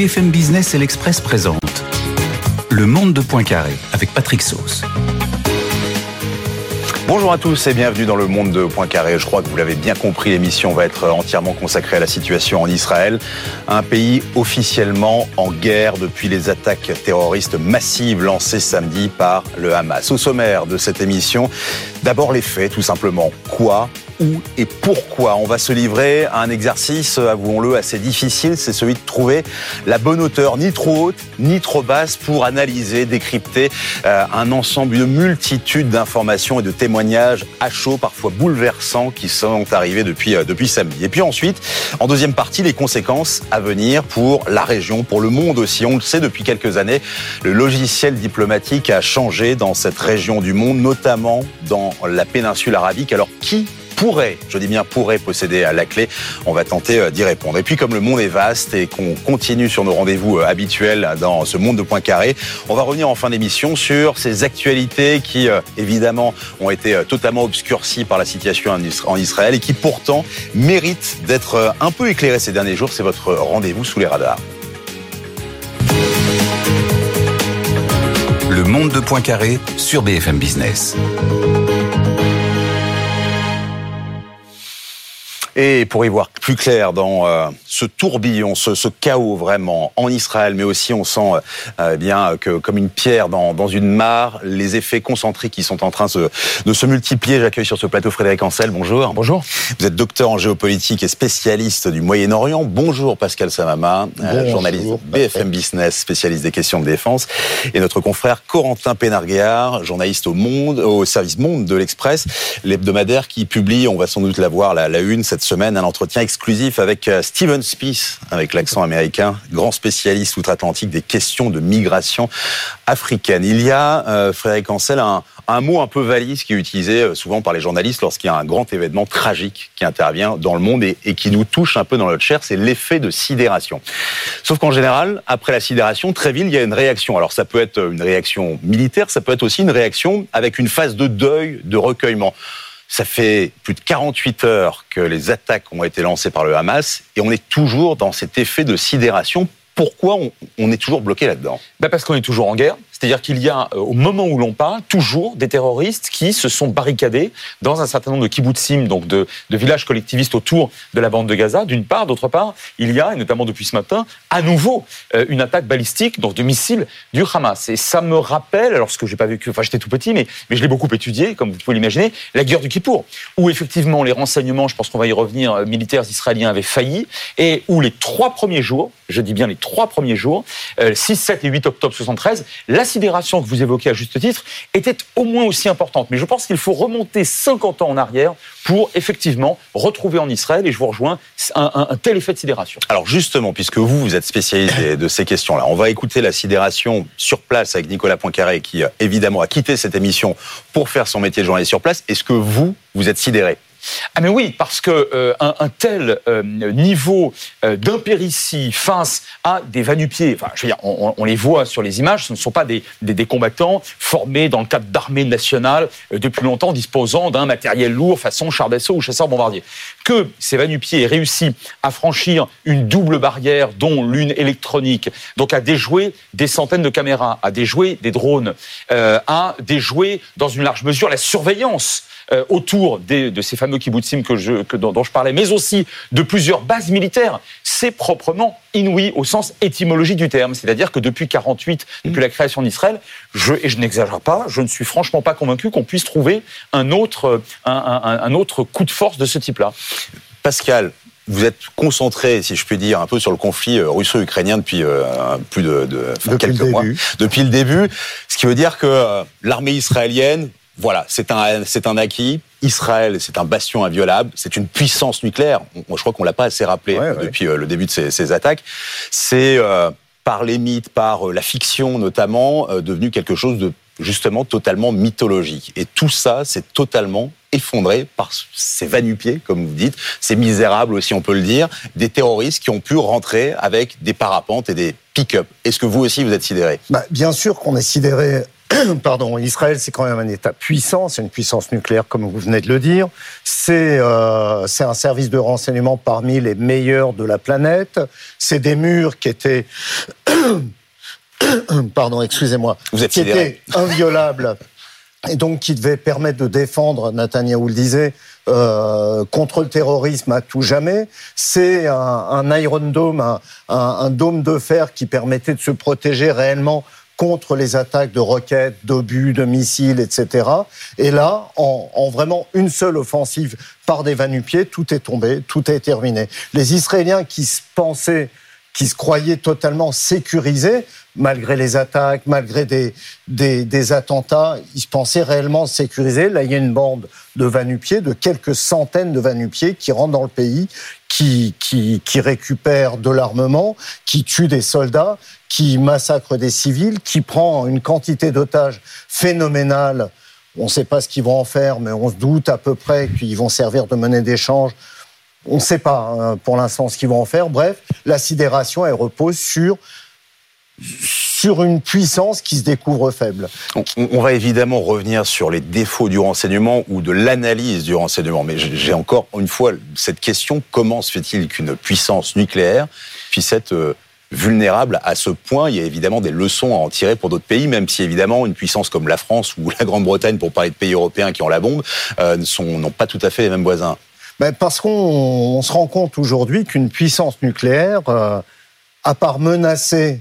BFM Business et l'Express présentent Le monde de Poincaré avec Patrick Sauce. Bonjour à tous et bienvenue dans le monde de Poincaré. Je crois que vous l'avez bien compris, l'émission va être entièrement consacrée à la situation en Israël, un pays officiellement en guerre depuis les attaques terroristes massives lancées samedi par le Hamas. Au sommaire de cette émission, d'abord les faits tout simplement. Quoi où et pourquoi. On va se livrer à un exercice, avouons-le, assez difficile, c'est celui de trouver la bonne hauteur, ni trop haute, ni trop basse, pour analyser, décrypter euh, un ensemble, une multitude d'informations et de témoignages à chaud, parfois bouleversants, qui sont arrivés depuis, euh, depuis samedi. Et puis ensuite, en deuxième partie, les conséquences à venir pour la région, pour le monde aussi. On le sait depuis quelques années, le logiciel diplomatique a changé dans cette région du monde, notamment dans la péninsule arabique. Alors qui pourrait, je dis bien pourrait posséder la clé. On va tenter euh, d'y répondre. Et puis comme le monde est vaste et qu'on continue sur nos rendez-vous euh, habituels dans ce monde de points carrés, on va revenir en fin d'émission sur ces actualités qui euh, évidemment ont été totalement obscurcies par la situation en Israël et qui pourtant méritent d'être un peu éclairées ces derniers jours. C'est votre rendez-vous sous les radars. Le monde de Poincaré sur BFM Business. Et pour y voir plus clair dans euh, ce tourbillon, ce, ce, chaos vraiment en Israël, mais aussi on sent euh, euh, bien que comme une pierre dans, dans, une mare, les effets concentriques qui sont en train de, de se multiplier. J'accueille sur ce plateau Frédéric Ancel. Bonjour. Bonjour. Vous êtes docteur en géopolitique et spécialiste du Moyen-Orient. Bonjour Pascal Samama, journaliste BFM Business, spécialiste des questions de défense, et notre confrère Corentin Pénarguéard, journaliste au Monde, au service Monde de l'Express, l'hebdomadaire qui publie, on va sans doute la voir la, la une cette semaine un entretien exclusif avec euh, Steven Spieth, avec l'accent américain, grand spécialiste outre-Atlantique des questions de migration africaine. Il y a, euh, Frédéric Ancel, un, un, mot un peu valise qui est utilisé euh, souvent par les journalistes lorsqu'il y a un grand événement tragique qui intervient dans le monde et, et qui nous touche un peu dans notre chair, c'est l'effet de sidération. Sauf qu'en général, après la sidération, très vite, il y a une réaction. Alors ça peut être une réaction militaire, ça peut être aussi une réaction avec une phase de deuil, de recueillement. Ça fait plus de 48 heures que les attaques ont été lancées par le Hamas et on est toujours dans cet effet de sidération. Pourquoi on, est toujours bloqué là-dedans? Ben Parce qu'on est toujours en guerre. C'est-à-dire qu'il y a, euh, au moment où l'on parle, toujours des terroristes qui se sont barricadés dans un certain nombre de kibbutzim, donc de, villages collectivistes autour de la bande de Gaza, d'une part. D'autre part, il y a, et notamment depuis ce matin, à nouveau euh, une attaque balistique, donc de missiles du Hamas. Et ça me rappelle, alors ce que j'ai pas vécu, enfin j'étais tout petit, mais, mais je l'ai beaucoup étudié, comme vous pouvez l'imaginer, la guerre du Kippour, où effectivement les renseignements, je pense qu'on va y revenir, euh, militaires israéliens avaient failli, et où les trois premiers jours, je dis bien les trois premiers jours, 6, 7 et 8 octobre 73, la sidération que vous évoquez à juste titre était au moins aussi importante. Mais je pense qu'il faut remonter 50 ans en arrière pour effectivement retrouver en Israël, et je vous rejoins, un, tel effet de sidération. Alors justement, puisque vous, vous êtes spécialiste de ces questions-là, on va écouter la sidération sur place avec Nicolas Poincaré, qui évidemment a quitté cette émission pour faire son métier de journaliste sur place. Est-ce que vous, vous êtes sidéré? Ah mais oui, parce que euh, un, tel euh, niveau euh, d'impéritie face à des vanupiers, enfin, je veux dire, on, on, les voit sur les images, ce ne sont pas des, des, des combattants formés dans le cadre d'armées nationales euh, depuis longtemps, disposant d'un matériel lourd façon char d'assaut ou chasseur bombardier. Que ces vanupiers aient réussi à franchir une double barrière, dont l'une électronique, donc à déjouer des centaines de caméras, à déjouer des drones, euh, à déjouer dans une large mesure la surveillance euh, autour de ces fameux kibbutzim dont, je parlais, mais aussi de plusieurs bases militaires. C'est proprement inouï au sens étymologique du terme. C'est-à-dire que depuis 48, depuis la création d'Israël, je, et je n'exagère pas, je ne suis franchement pas convaincu qu'on puisse trouver un autre, un, un, un autre coup de force de ce type-là. Pascal, vous êtes concentré, si je puis dire, un peu sur le conflit euh, russo-ukrainien depuis euh, plus de, de enfin, depuis quelques mois, début. depuis le début, ce qui veut dire que euh, l'armée israélienne voilà, c'est un, c'est un acquis. Israël, c'est un bastion inviolable. C'est une puissance nucléaire. Je crois qu'on l'a pas assez rappelé ouais, depuis euh, le début de ces, ces attaques. C'est euh, par les mythes, par euh, la fiction notamment, euh, devenu quelque chose de justement totalement mythologique. Et tout ça, c'est totalement effondré par ces vanupiers, comme vous dites, ces misérables aussi, on peut le dire, des terroristes qui ont pu rentrer avec des parapentes et des pick-up. Est-ce que vous aussi, vous êtes sidéré bah, Bien sûr qu'on est sidéré pardon, Israël, c'est quand même un État puissant, c'est une puissance nucléaire, comme vous venez de le dire. C'est euh, un service de renseignement parmi les meilleurs de la planète. C'est des murs qui étaient, pardon, excusez-moi, vous êtes qui étaient inviolables et donc qui devaient permettre de défendre, Netanyahu le disait, euh, contre le terrorisme à tout jamais. C'est un, un, Iron Dome, un, un, dôme de fer qui permettait de se protéger réellement contre les attaques de roquettes, d'obus, de missiles, etc. Et là, en, en, vraiment une seule offensive par des vanupiers, tout est tombé, tout est terminé. Les Israéliens qui se pensaient qui se croyaient totalement sécurisés, malgré les attaques, malgré des, des, des, attentats, ils se pensaient réellement sécurisés. Là, il y a une bande de vanupiers, de quelques centaines de vanupiers qui rentrent dans le pays, qui, qui, qui récupèrent de l'armement, qui tuent des soldats, qui massacrent des civils, qui prend une quantité d'otages phénoménale. On ne sait pas ce qu'ils vont en faire, mais on se doute à peu près qu'ils vont servir de monnaie d'échange on ne sait pas hein, pour l'instant ce qu'ils vont en faire. Bref, la sidération, elle repose sur sur une puissance qui se découvre faible. On, va évidemment revenir sur les défauts du renseignement ou de l'analyse du renseignement, mais j'ai encore une fois cette question comment se fait-il qu'une puissance nucléaire puisse être euh, vulnérable à ce point? Il y a évidemment des leçons à en tirer pour d'autres pays, même si évidemment une puissance comme la France ou la Grande-Bretagne, pour parler de pays européens qui ont la bombe, euh, n'ont pas tout à fait les mêmes voisins. Ben parce qu'on se rend compte aujourd'hui qu'une puissance nucléaire, euh, à part menacer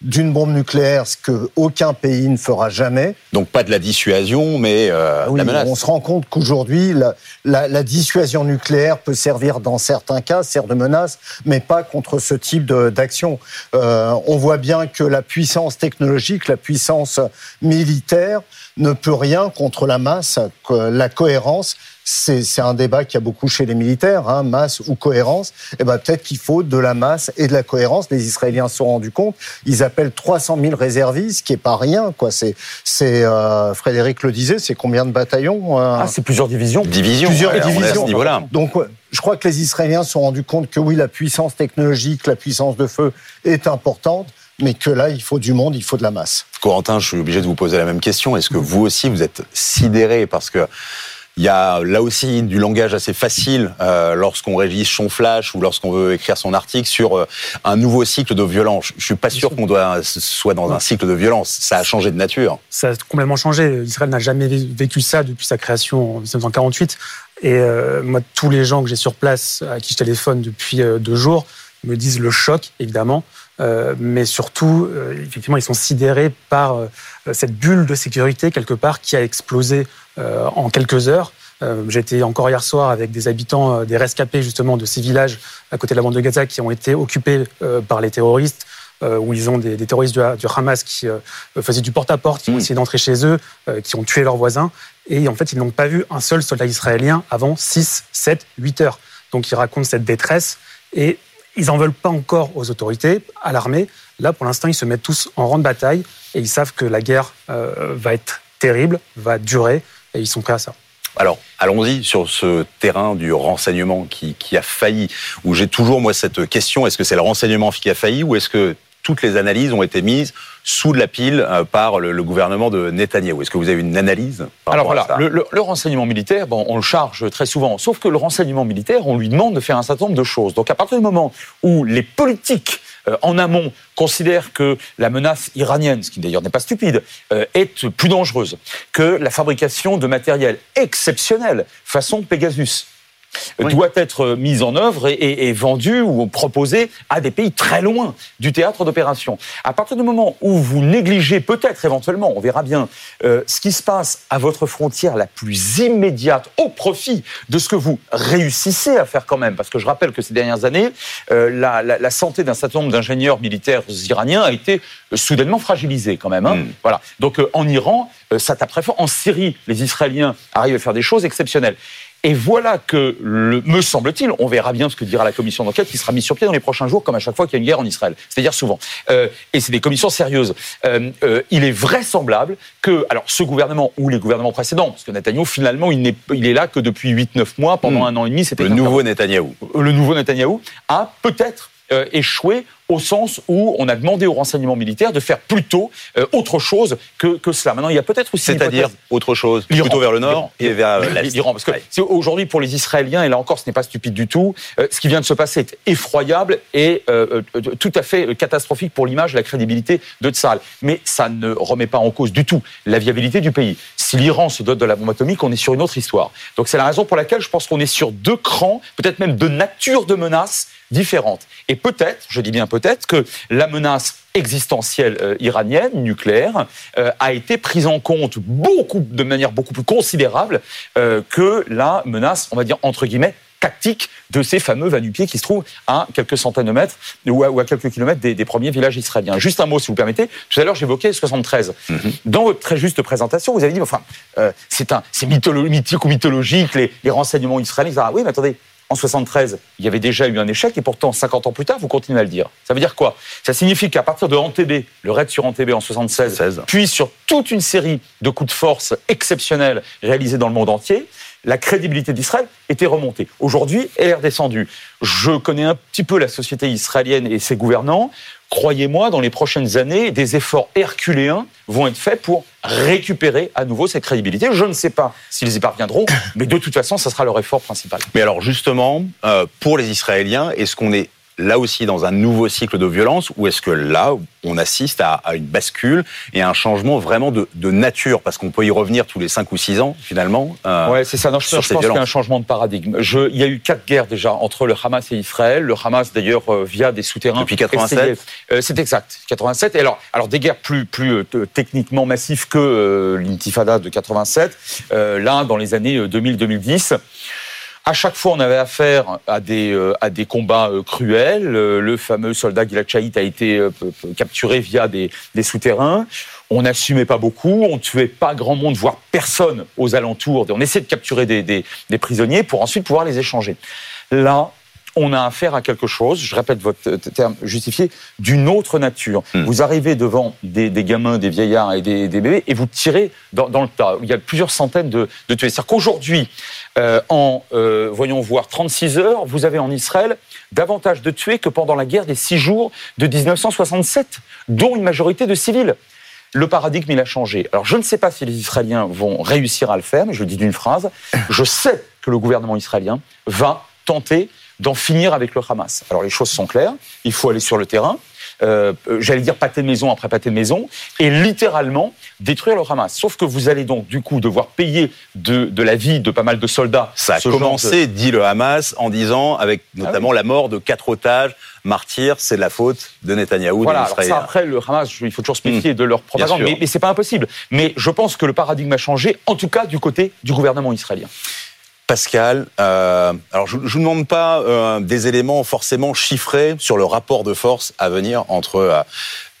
d'une bombe nucléaire, ce que aucun pays ne fera jamais. Donc pas de la dissuasion, mais euh, oui, la menace. On se rend compte qu'aujourd'hui, la, la, la, dissuasion nucléaire peut servir dans certains cas, sert de menace, mais pas contre ce type d'action. Euh, on voit bien que la puissance technologique, la puissance militaire ne peut rien contre la masse, la cohérence c'est un débat qui a beaucoup chez les militaires, hein, masse ou cohérence. Et eh ben peut-être qu'il faut de la masse et de la cohérence. Les Israéliens se sont rendus compte. Ils appellent 300 000 réservistes, ce qui est pas rien, quoi. C'est, c'est euh, Frédéric le disait, c'est combien de bataillons euh? Ah, c'est plusieurs divisions. Divisions. Plusieurs divisions. Donc, je crois que les Israéliens se sont rendus compte que oui, la puissance technologique, la puissance de feu est importante mais que là, il faut du monde, il faut de la masse. Corentin, je suis obligé de vous poser la même question. Est-ce que vous aussi, vous êtes sidéré parce que il y a là aussi du langage assez facile euh, lorsqu'on révise son flash ou lorsqu'on veut écrire son article sur euh, un nouveau cycle de violence. Je suis pas sûr qu'on doit soit dans un cycle de violence. Ça a changé de nature. Ça a complètement changé. Israël n'a jamais vécu ça depuis sa création en 1948. Et euh, moi, tous les gens que j'ai sur place, à qui je téléphone depuis euh, deux jours, me disent le choc, évidemment. Euh, mais surtout, euh, effectivement, ils sont sidérés par euh, cette bulle de sécurité quelque part qui a explosé en quelques heures. J'étais encore hier soir avec des habitants, des rescapés justement de ces villages à côté de la bande de Gaza qui ont été occupés par les terroristes, où ils ont des, des terroristes du, du, Hamas qui faisaient du porte-à-porte, qui ont essayé d'entrer chez eux, qui ont tué leurs voisins. Et en fait, ils n'ont pas vu un seul soldat israélien avant 6, 7, 8 heures. Donc ils racontent cette détresse. Et ils n'en veulent pas encore aux autorités, à l'armée. Là, pour l'instant, ils se mettent tous en rang de bataille et ils savent que la guerre euh, va être terrible, va durer et ils sont prêts à ça. Alors, allons-y sur ce terrain du renseignement qui, qui a failli, où j'ai toujours, moi, cette question, est-ce que c'est le renseignement qui a failli ou est-ce que toutes les analyses ont été mises sous la pile euh, par le, gouvernement de Netanyahou. Est-ce que vous avez une analyse Alors voilà, le, renseignement militaire, bon, on le charge très souvent, sauf que le renseignement militaire, on lui demande de faire un certain nombre de choses. Donc à partir du moment où les politiques euh, en amont considèrent que la menace iranienne, ce qui d'ailleurs n'est pas stupide, euh, est plus dangereuse que la fabrication de matériel exceptionnel façon Pegasus doit être mise en œuvre et, et, vendue ou proposée à des pays très loin du théâtre d'opération. À partir du moment où vous négligez peut-être éventuellement, on verra bien, euh, ce qui se passe à votre frontière la plus immédiate au profit de ce que vous réussissez à faire quand même, parce que je rappelle que ces dernières années, euh, la, la, la, santé d'un certain nombre d'ingénieurs militaires iraniens a été soudainement fragilisée quand même. Hein. Mm. Voilà. Donc euh, en Iran, euh, ça tape très fort. En Syrie, les Israéliens arrivent à faire des choses exceptionnelles. Et voilà que, le, me semble-t-il, on verra bien ce que dira la commission d'enquête qui sera mise sur pied dans les prochains jours, comme à chaque fois qu'il y a une guerre en Israël. C'est-à-dire souvent. Euh, et c'est des commissions sérieuses. Euh, euh, il est vraisemblable que, alors, ce gouvernement ou les gouvernements précédents, parce que Netanyahou, finalement, il, n'est, il est là que depuis 8-9 mois, pendant mmh. un an et demi, c'était... Le nouveau Netanyahou. Le nouveau Netanyahou a peut-être euh, échoué au sens où on a demandé aux renseignements militaires de faire plutôt euh, autre chose que, que cela. Maintenant, il y a peut-être aussi... C'est-à-dire autre chose, plutôt vers le nord et vers l'est. L'Iran, parce que aujourd'hui pour les Israéliens, et là encore ce n'est pas stupide du tout, euh, ce qui vient de se passer est effroyable et euh, euh, tout à fait catastrophique pour l'image et la crédibilité de Tsahal. Mais ça ne remet pas en cause du tout la viabilité du pays. Si l'Iran se dote de la bombe atomique, on est sur une autre histoire. Donc c'est la raison pour laquelle je pense qu'on est sur deux crans, peut-être même deux natures de menaces différentes. Et peut-être, je dis bien peut-être, que la menace existentielle euh, iranienne, nucléaire, euh, a été prise en compte beaucoup, de manière beaucoup plus considérable euh, que la menace, on va dire, entre guillemets, tactique de ces fameux vanupiers qui se trouvent à quelques centaines de mètres ou à, ou à quelques kilomètres des, des, premiers villages israéliens. Juste un mot, si vous permettez. Tout à l'heure, j'évoquais 73. Mm -hmm. Dans votre très juste présentation, vous avez dit, enfin, euh, c'est mythique ou mythologique, les, les renseignements israéliens. Ah, oui, mais attendez, en 73, il y avait déjà eu un échec et pourtant 50 ans plus tard, vous continuez à le dire. Ça veut dire quoi? Ça signifie qu'à partir de Antébé, le raid sur Antébé en 76, 16. puis sur toute une série de coups de force exceptionnels réalisés dans le monde entier, la crédibilité d'Israël était remontée. Aujourd'hui, elle est redescendue. Je connais un petit peu la société israélienne et ses gouvernants. Croyez-moi, dans les prochaines années, des efforts herculéens vont être faits pour récupérer à nouveau cette crédibilité. Je ne sais pas s'ils y parviendront, mais de toute façon, ça sera leur effort principal. Mais alors justement, euh, pour les Israéliens, est-ce qu'on est là aussi dans un nouveau cycle de violence ou est-ce que là, on assiste à, à, une bascule et à un changement vraiment de, de nature? Parce qu'on peut y revenir tous les 5 ou 6 ans, finalement. Euh, ouais, c'est ça. Non, je, je pense qu'il y a un changement de paradigme. Je, il y a eu quatre guerres déjà entre le Hamas et Israël. Le Hamas, d'ailleurs, euh, via des souterrains. Depuis 87 euh, C'est exact. 87. Et alors, alors, des guerres plus, plus euh, techniquement massives que l'intifada de 87. là, dans les années 2000-2010. À chaque fois, on avait affaire à des, euh, à des combats euh, cruels. Euh, le fameux soldat Gilad Shalit a été capturé via des, des souterrains. On n'assumait pas beaucoup, on tuait pas grand monde, voire personne aux alentours. On essayait de capturer des, des, des prisonniers pour ensuite pouvoir les échanger. Là, on a affaire à quelque chose, je répète votre terme justifié, d'une autre nature. Mmh. Vous arrivez devant des, des, gamins, des vieillards et des, des bébés et vous tirez dans, dans, le tas. Il y a plusieurs centaines de, de tués. C'est-à-dire qu'aujourd'hui, euh, en, euh, voyons voir, 36 heures, vous avez en Israël davantage de tués que pendant la guerre des six jours de 1967, dont une majorité de civils. Le paradigme, il a changé. Alors, je ne sais pas si les Israéliens vont réussir à le faire, mais je le dis d'une phrase. Je sais que le gouvernement israélien va tenter d'en finir avec le Hamas. Alors les choses sont claires, il faut aller sur le terrain, euh, j'allais dire pâté de maison après pâté de maison, et littéralement détruire le Hamas. Sauf que vous allez donc du coup devoir payer de, de la vie de pas mal de soldats. Ça a commencé, de... dit le Hamas, en disant, avec notamment ah oui. la mort de quatre otages martyrs, c'est de la faute de Netanyahou. Voilà, ça, après, le Hamas, il faut toujours se méfier mmh. de leur propagande, mais, mais c'est pas impossible. Mais je pense que le paradigme a changé, en tout cas du côté du gouvernement israélien. Pascal, euh, alors je ne vous demande pas euh, des éléments forcément chiffrés sur le rapport de force à venir entre euh,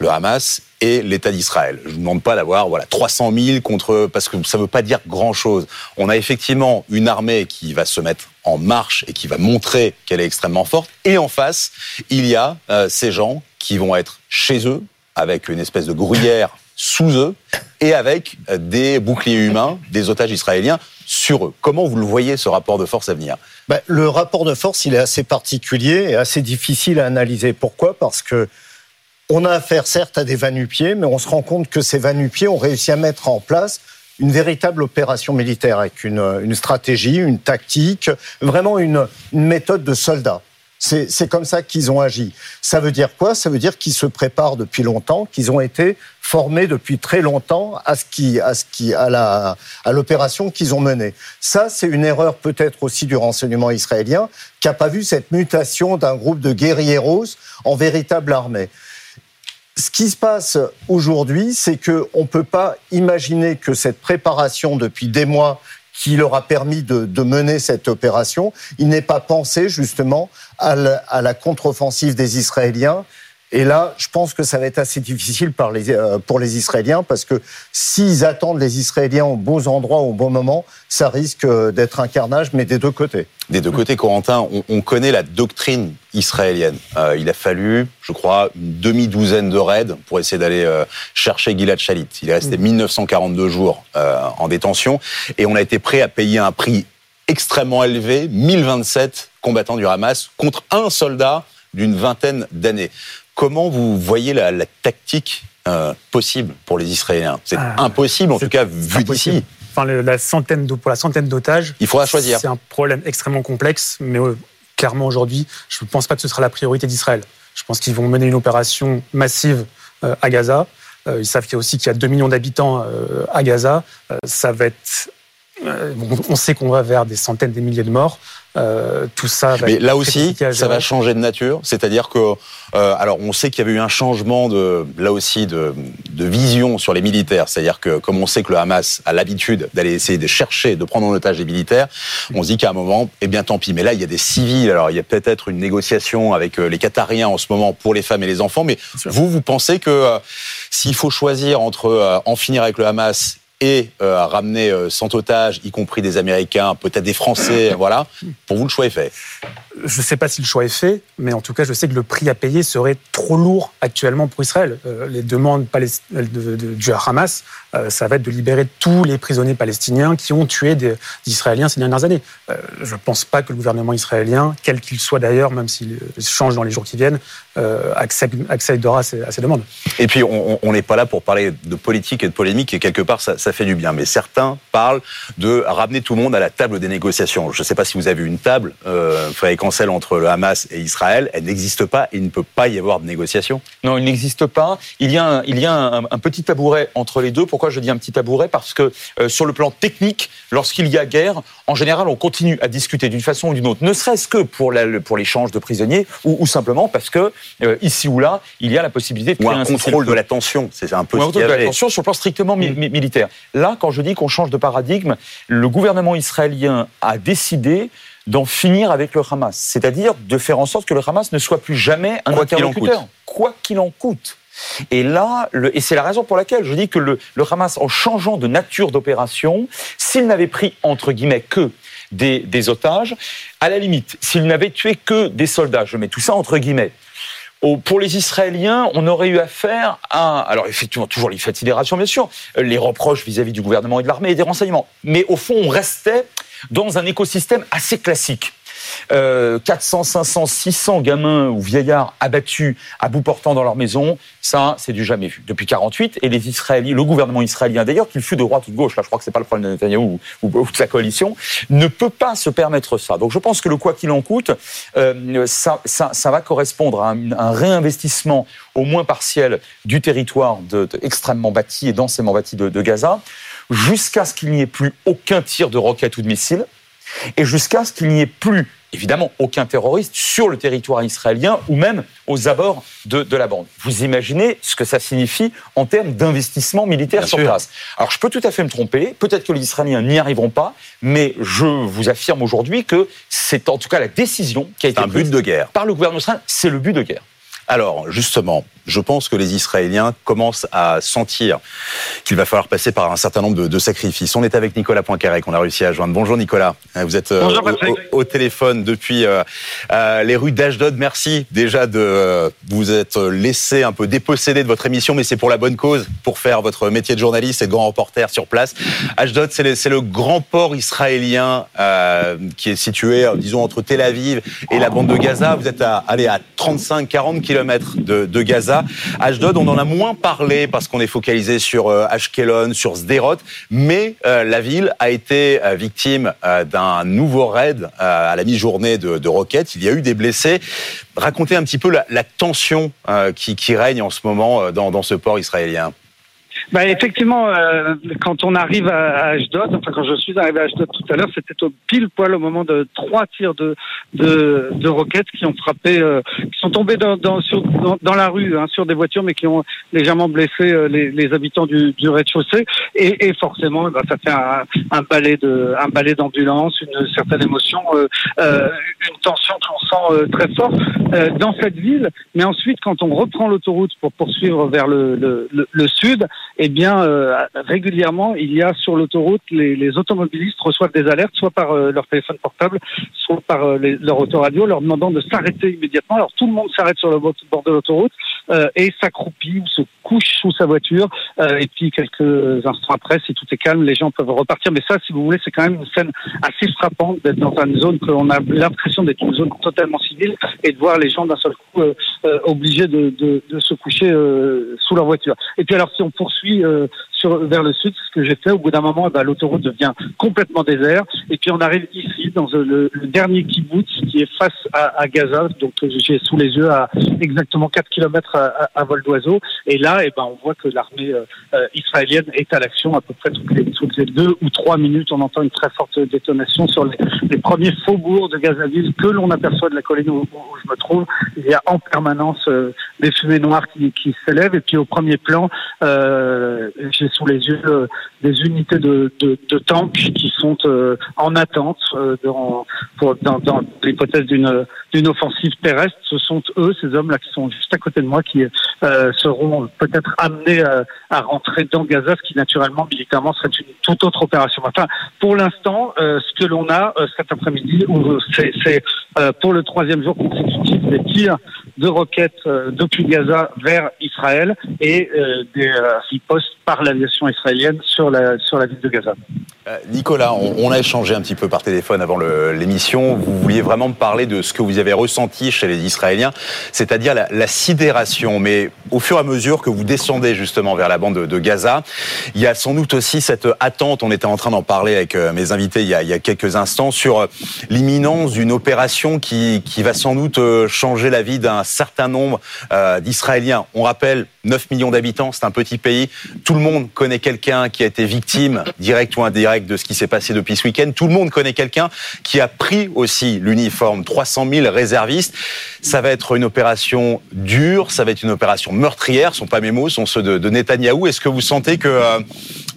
le Hamas et l'État d'Israël. Je ne vous demande pas d'avoir voilà 300 000 contre parce que ça ne veut pas dire grand chose. On a effectivement une armée qui va se mettre en marche et qui va montrer qu'elle est extrêmement forte. Et en face, il y a euh, ces gens qui vont être chez eux avec une espèce de gruyère sous eux et avec des boucliers humains, des otages israéliens sur eux. Comment vous le voyez, ce rapport de force à venir? Ben, Le rapport de force, il est assez particulier et assez difficile à analyser. Pourquoi? Parce que on a affaire certes à des vanupiers, mais on se rend compte que ces vanupiers ont réussi à mettre en place une véritable opération militaire avec une, stratégie, une tactique, vraiment une méthode de soldat. C'est comme ça qu'ils ont agi. Ça veut dire quoi? Ça veut dire qu'ils se préparent depuis longtemps, qu'ils ont été formés depuis très longtemps à ce qui, à ce qui, à la, à l'opération qu'ils ont menée. Ça, c'est une erreur peut-être aussi du renseignement israélien, qui n'a pas vu cette mutation d'un groupe de guerrieros en véritable armée. Ce qui se passe aujourd'hui, c'est que on peut pas imaginer que cette préparation depuis des mois qui leur a permis de, de mener cette opération, il n'est pas pensé justement à la, à la contre-offensive des Israéliens. Et là, je pense que ça va être assez difficile par les, euh, pour les Israéliens parce que s'ils attendent les Israéliens aux bons endroits, au bon moment, ça risque d'être un carnage, mais des deux côtés. Des deux côtés, Corentin, on, on connaît la doctrine israélienne. Euh, il a fallu, je crois, une demi-douzaine de raids pour essayer d'aller euh, chercher Gilad Shalit. Il est resté mmh. 1942 jours euh, en détention et on a été prêt à payer un prix extrêmement élevé, 1027 combattants du Hamas contre un soldat d'une vingtaine d'années. Comment vous voyez la, la tactique euh, possible pour les Israéliens? C'est Ah, impossible, en tout cas, vu d'ici. Enfin, la centaine de- pour la centaine d'otages, Il faudra choisir. C'est un problème extrêmement complexe, mais euh, clairement aujourd'hui, je ne pense pas que ce sera la priorité d'Israël. Je pense qu'ils vont mener une opération massive euh, à Gaza. Ils savent qu'il y a aussi qu'il y a 2 millions d'habitants à Gaza. Ça va être. Euh, on- sait qu'on va vers des centaines, des milliers de morts. Euh, tout ça va Mais être là aussi, ça va changer de nature. C'est-à-dire que, euh, alors, on sait qu'il y avait eu un changement de, là aussi, de, de vision sur les militaires. C'est-à-dire que, comme on sait que le Hamas a l'habitude d'aller essayer de chercher, de prendre en otage les militaires, on se dit qu'à un moment, eh bien, tant pis. Mais là, il y a des civils. Alors, il y a peut-être une négociation avec euh, les Qatariens en ce moment pour les femmes et les enfants. Mais vous, vous pensez que euh, s'il faut choisir entre euh, en finir avec le Hamas et euh, ramener euh, 100 otages, y compris des Américains, peut-être des Français, voilà, pour vous, le choix est fait. Je ne sais pas si le choix est fait, mais en tout cas, je sais que le prix à payer serait trop lourd actuellement pour Israël. Euh, les demandes palest- euh, de- de- du Hamas, euh, ça va être de libérer tous les prisonniers palestiniens qui ont tué des, des Israéliens ces dernières années. Euh, je ne pense pas que le gouvernement israélien, quel qu'il soit d'ailleurs, même s'il euh, change dans les jours qui viennent, euh, accepte, acceptera ces- à ces demandes. Et puis, on n'est pas là pour parler de politique et de polémique, et quelque part, ça, ça fait du bien. Mais certains parlent de ramener tout le monde à la table des négociations. Je ne sais pas si vous avez une table, Frédéric Ancel, entre le Hamas et Israël. Elle n'existe pas, et il ne peut pas y avoir de négociation. Non, il n'existe pas. Il y a, un, il y a un, un petit tabouret entre les deux. Pourquoi je dis un petit tabouret? Parce que euh, sur le plan technique, lorsqu'il y a guerre, en général, on continue à discuter d'une façon ou d'une autre, ne serait-ce que pour la- le- pour l'échange de prisonniers, ou, ou simplement parce que euh, ici ou là, il y a la possibilité de Ou créer un contrôle de la tension. C'est un peu Ou un contrôle de la tension sur le plan strictement mi- mi- militaire. Là, quand je dis qu'on change de paradigme, le gouvernement israélien a décidé d'en finir avec le Hamas, c'est-à-dire de faire en sorte que le Hamas ne soit plus jamais un Quoi interlocuteur, quoi qu'il en coûte. Et là, le- et c'est la raison pour laquelle je dis que le, le Hamas, en changeant de nature d'opération, s'il n'avait pris entre guillemets que des, des otages, à la limite, s'il n'avait tué que des soldats, je mets tout ça entre guillemets, pour les Israéliens, on aurait eu affaire à, alors effectivement, toujours les sidération, bien sûr, les reproches vis-à-vis du gouvernement et de l'armée et des renseignements. Mais au fond, on restait dans un écosystème assez classique. Euh, 400, 500, 600 gamins ou vieillards abattus à bout portant dans leur maison, ça, c'est du jamais vu. Depuis 48, et les Israéliens, le gouvernement israélien d'ailleurs, qu'il fût de droite ou de gauche, là je crois que c'est pas le problème de Netanyahou ou, ou- ou de sa coalition, ne peut pas se permettre ça. Donc je pense que le quoi qu'il en coûte, euh, ça, ça, ça va correspondre à un, un réinvestissement au moins partiel du territoire de, de- extrêmement bâti et densément bâti de, de Gaza, jusqu'à ce qu'il n'y ait plus aucun tir de roquettes ou de missiles, et jusqu'à ce qu'il n'y ait plus, évidemment, aucun terroriste sur le territoire israélien ou même aux abords de, de la bande. Vous imaginez ce que ça signifie en termes d'investissement militaire Bien sur sûr. place. Alors, je peux tout à fait me tromper, peut-être que les Israéliens n'y arriveront pas, mais je vous affirme aujourd'hui que c'est en tout cas la décision qui a été un but prise de guerre. par le gouvernement israélien, c'est le but de guerre. Alors, justement, je pense que les Israéliens commencent à sentir qu'il va falloir passer par un certain nombre de, de sacrifices. On est avec Nicolas Poincaré qu'on a réussi à joindre. Bonjour Nicolas, vous êtes euh, Bonjour, au, Patrick. au- au téléphone depuis euh, euh, les rues d'Ashdod. Merci déjà de euh, vous être laissé un peu déposséder de votre émission, mais c'est pour la bonne cause, pour faire votre métier de journaliste et de grand reporter sur place. Ashdod, c'est le, grand port israélien euh, qui est situé, euh, disons, entre Tel Aviv et la bande de Gaza. Vous êtes à, allez, à 35-40 de, Gaza. Ashdod, on en a moins parlé parce qu'on est focalisé sur euh, Ashkelon, sur Sderot, mais euh, la ville a été euh, victime d'un nouveau raid à la mi-journée de, roquettes. Il y a eu des blessés. Racontez un petit peu la, tension qui, règne en ce moment dans ce port israélien. Bah, effectivement, euh, quand on arrive à, à Ashdod, enfin quand je suis arrivé à Ashdod tout à l'heure, c'était au pile poil au moment de trois tirs de de, de roquettes qui ont frappé, euh, qui sont tombés dans dans, sur, dans, dans la rue, hein, sur des voitures, mais qui ont légèrement blessé euh, les, les habitants du, du rez-de-chaussée. Et, et forcément, eh ben, ça fait un, un balai de un balai d'ambulance, une certaine émotion, euh, euh, une tension qu'on sent euh, très fort euh, dans cette ville. Mais ensuite, quand on reprend l'autoroute pour poursuivre vers le, sud, eh bien, euh, régulièrement, il y a sur l'autoroute, les, automobilistes reçoivent des alertes, soit par leur téléphone portable, soit par les- leur autoradio, leur demandant de s'arrêter immédiatement. Alors tout le monde s'arrête sur le bord de l'autoroute et s'accroupit ou se couche sous sa voiture et puis quelques instants après, si tout est calme, les gens peuvent repartir. Mais ça, si vous voulez, c'est quand même une scène assez frappante d'être dans une zone que l'on a l'impression d'être une zone totalement civile et de voir les gens d'un seul coup obligés de, de, de, se coucher sous leur voiture. Et puis alors, si on poursuit sur, vers le sud, ce que j'ai fait, au bout d'un moment, eh ben, l'autoroute devient complètement désert. Et puis on arrive ici, dans le, le dernier kibbutz qui est face à, à Gaza. Donc j'ai sous les yeux à exactement 4 km à, à, vol d'oiseau. Et là, eh ben, on voit que l'armée euh, euh, israélienne est à l'action à peu près toutes les, deux ou trois minutes. On entend une très forte détonation sur les, premiers faubourgs de Gazaville que l'on aperçoit de la colline où, je me trouve. Il y a en permanence euh, des fumées noires qui, qui s'élèvent. Et puis au premier plan, euh, j'ai sous les yeux euh, des unités de, de, de, tanks qui sont euh, en attente dans, dans, dans l'hypothèse d'une d'une offensive terrestre. Ce sont eux, ces hommes-là, qui sont juste à côté de moi, qui euh, seront peut-être amenés à, à, rentrer dans Gaza, ce qui naturellement, militairement, serait une toute autre opération. Enfin, pour l'instant, euh, ce que l'on a euh, cet après-midi, c'est pour le troisième jour consécutif des tirs de roquettes depuis Gaza vers Israël et des ripostes par l'aviation israélienne sur la, sur la ville de Gaza. Nicolas, on, a échangé un petit peu par téléphone avant l'émission. Vous vouliez vraiment me parler de ce que vous avez ressenti chez les Israéliens, c'est-à-dire la, sidération. Mais au fur et à mesure que vous descendez justement vers la bande de, Gaza, il y a sans doute aussi cette attente. On était en train d'en parler avec mes invités il y a, il y a quelques instants sur l'imminence d'une opération qui, qui, va sans doute changer la vie d'un certain nombre euh, d'Israéliens. On rappelle 9 millions d'habitants, c'est un petit pays. Tout le monde connaît quelqu'un qui a été victime, direct ou indirect, de ce qui s'est passé depuis ce week-end. Tout le monde connaît quelqu'un qui a pris aussi l'uniforme. 300 000 réservistes. Ça va être une opération dure, ça va être une opération meurtrière. Ce sont pas mes mots, ce sont ceux de, de Netanyahou. Est-ce que vous sentez que euh,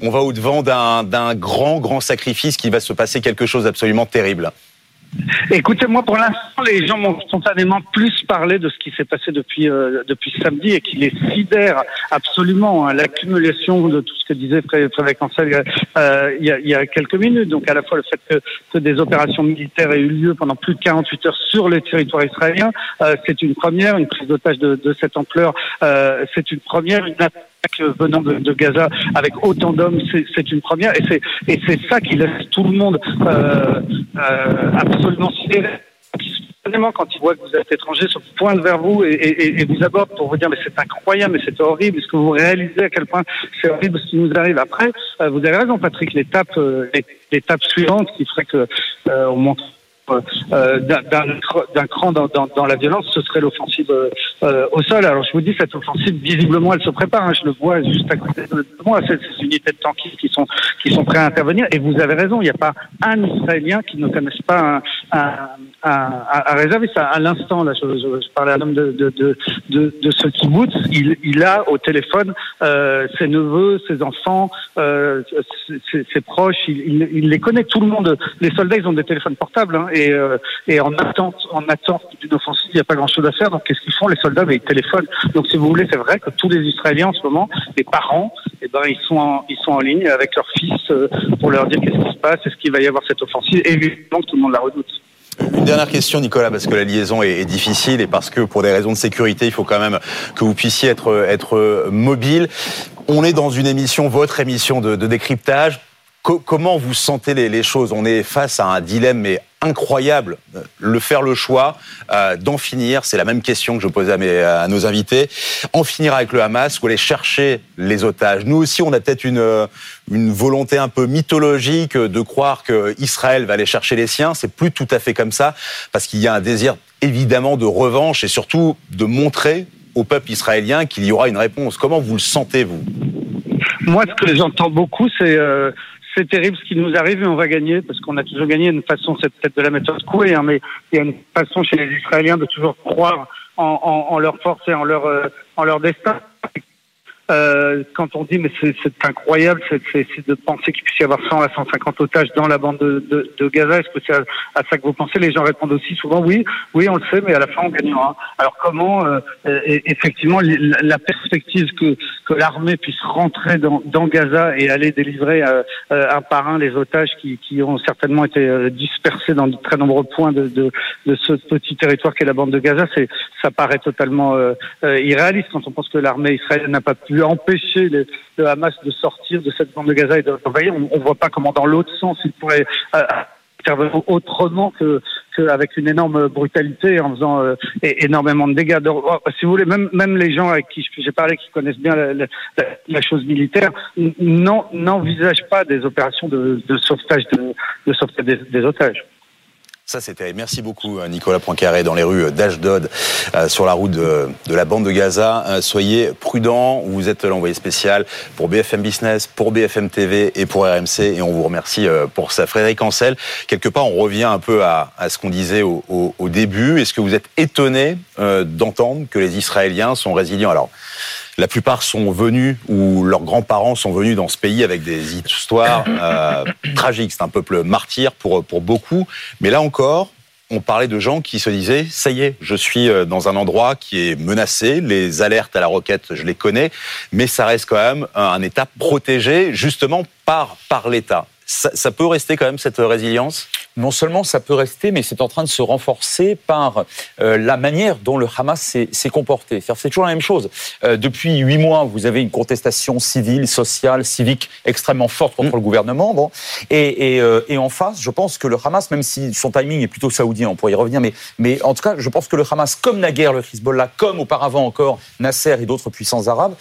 on va au devant d'un grand, grand sacrifice, qui va se passer quelque chose d'absolument terrible? Écoutez, moi, pour l'instant, les gens m'ont spontanément plus parlé de ce qui s'est passé depuis euh, depuis samedi et qui les sidère absolument. Hein, L'accumulation de tout ce que disait Frédéric Ancel euh, il, y a, y a quelques minutes. Donc, à la fois le fait que, que, des opérations militaires aient eu lieu pendant plus de 48 heures sur les territoires israéliens, euh, c'est une première. Une prise d'otage de, de, cette ampleur, euh, c'est une première. Venant de, Gaza avec autant d'hommes, c'est une première. Et c'est ça qui laisse tout le monde euh, euh, absolument sidéré quand ils voient que vous êtes étranger, se pointe vers vous et, et, et vous aborde pour vous dire mais c'est incroyable, mais c'est horrible. Est-ce que vous réalisez à quel point c'est horrible ce qui nous arrive? Après euh, Vous avez raison, Patrick. L'étape, euh, l'étape suivante qui ferait que euh, on montre euh, d'un cran dans, dans, dans, la violence, ce serait l'offensive euh, au sol. Alors je vous dis, cette offensive, visiblement, elle se prépare. Hein. Je le vois juste à côté de moi, ces, unités de tankistes qui sont qui sont prêts à intervenir. Et vous avez raison, il n'y a pas un Israélien qui ne connaisse pas un, un, un, un réserviste. À, à l'instant, là, je, je, je, parlais à l'homme de, de, de, de, de ce kibbutz. Il, il a au téléphone euh, ses neveux, ses enfants, euh, ses, ses, proches. Il, il, il, les connaît. Tout le monde. Les soldats, ils ont des téléphones portables. Hein et, euh, et en attente, en attente d'une offensive, il n'y a pas grand-chose à faire. Donc, qu'est-ce qu'ils font? Les soldats, ils téléphonent. Donc, si vous voulez, c'est vrai que tous les Israéliens en ce moment, les parents, eh ben, ils sont en, ils sont en ligne avec leurs fils euh, pour leur dire qu'est-ce qui se passe, est-ce qu'il va y avoir cette offensive. Évidemment, tout le monde la redoute. Une dernière question, Nicolas, parce que la liaison est, difficile et parce que pour des raisons de sécurité, il faut quand même que vous puissiez être, mobile. On est dans une émission, votre émission de décryptage. Co comment vous sentez les, les, choses? On est face à un dilemme mais incroyable. Le faire le choix euh, d'en finir, c'est la même question que je posais à, mes, à, nos invités. En finir avec le Hamas ou aller chercher les otages. Nous aussi, on a peut-être une, une volonté un peu mythologique de croire que Israël va aller chercher les siens. C'est plus tout à fait comme ça parce qu'il y a un désir évidemment de revanche et surtout de montrer au peuple israélien qu'il y aura une réponse. Comment vous le sentez vous? Moi, ce que j'entends beaucoup, c'est euh, c'est terrible ce qui nous arrive et on va gagner parce qu'on a toujours gagné. Une façon, c'est peut-être de la méthode Coué, hein, mais il y a une façon chez les Israéliens de toujours croire en, en, en leur force et en leur, euh, en leur destin. Euh, quand on dit mais c'est incroyable, c'est de penser qu'il puisse y avoir 100 à 150 otages dans la bande de, de, de Gaza. Est-ce que c'est à, ça que vous pensez? Les gens répondent aussi souvent oui, oui, on le sait, mais à la fin on gagnera. Alors comment euh, effectivement la perspective que, que l'armée puisse rentrer dans, dans, Gaza et aller délivrer euh, un par un les otages qui, qui ont certainement été euh, dispersés dans de très nombreux points de, de, de ce petit territoire qu'est la bande de Gaza, c'est ça paraît totalement euh, irréaliste quand on pense que l'armée israélienne n'a pas pu lui empêcher le Hamas de sortir de cette bande de Gaza et de On ne voit pas comment dans l'autre sens il pourrait intervenir autrement que qu'avec une énorme brutalité en faisant euh, énormément de dégâts. Oh, si vous voulez, même même les gens avec qui j'ai parlé, qui connaissent bien la, la, la chose militaire, n'envisagent pas des opérations de, de sauvetage de, de sauvetage des otages. Ça, c'était. Merci beaucoup, euh, Nicolas Poincaré, dans les rues d'Ashdod, euh, sur la route de, la bande de Gaza. Euh, soyez prudents. Vous êtes l'envoyé spécial pour BFM Business, pour BFM TV et pour RMC. Et on vous remercie pour ça. Frédéric Ancel, quelque part, on revient un peu à, ce qu'on disait au, au, début. Est-ce que vous êtes étonné d'entendre que les Israéliens sont résilients? Alors, la plupart sont venus ou leurs grands-parents sont venus dans ce pays avec des histoires euh, tragiques. C'est un peuple martyr pour, pour beaucoup. Mais là encore, on parlait de gens qui se disaient ça y est, je suis euh, dans un endroit qui est menacé, les alertes à la roquette, je les connais, mais ça reste quand même un État protégé justement par par l'État. Ça, ça, peut rester quand même cette résilience? Non seulement ça peut rester, mais c'est en train de se renforcer par euh, la manière dont le Hamas s'est comporté. C'est toujours la même chose. Euh, depuis huit mois, vous avez une contestation civile, sociale, civique extrêmement forte contre mm. le gouvernement. Bon, et, et, euh, et, en face, je pense que le Hamas, même si son timing est plutôt saoudien, on pourrait y revenir, mais, mais en tout cas, je pense que le Hamas, comme naguère le Hezbollah, comme auparavant encore Nasser et d'autres puissances arabes,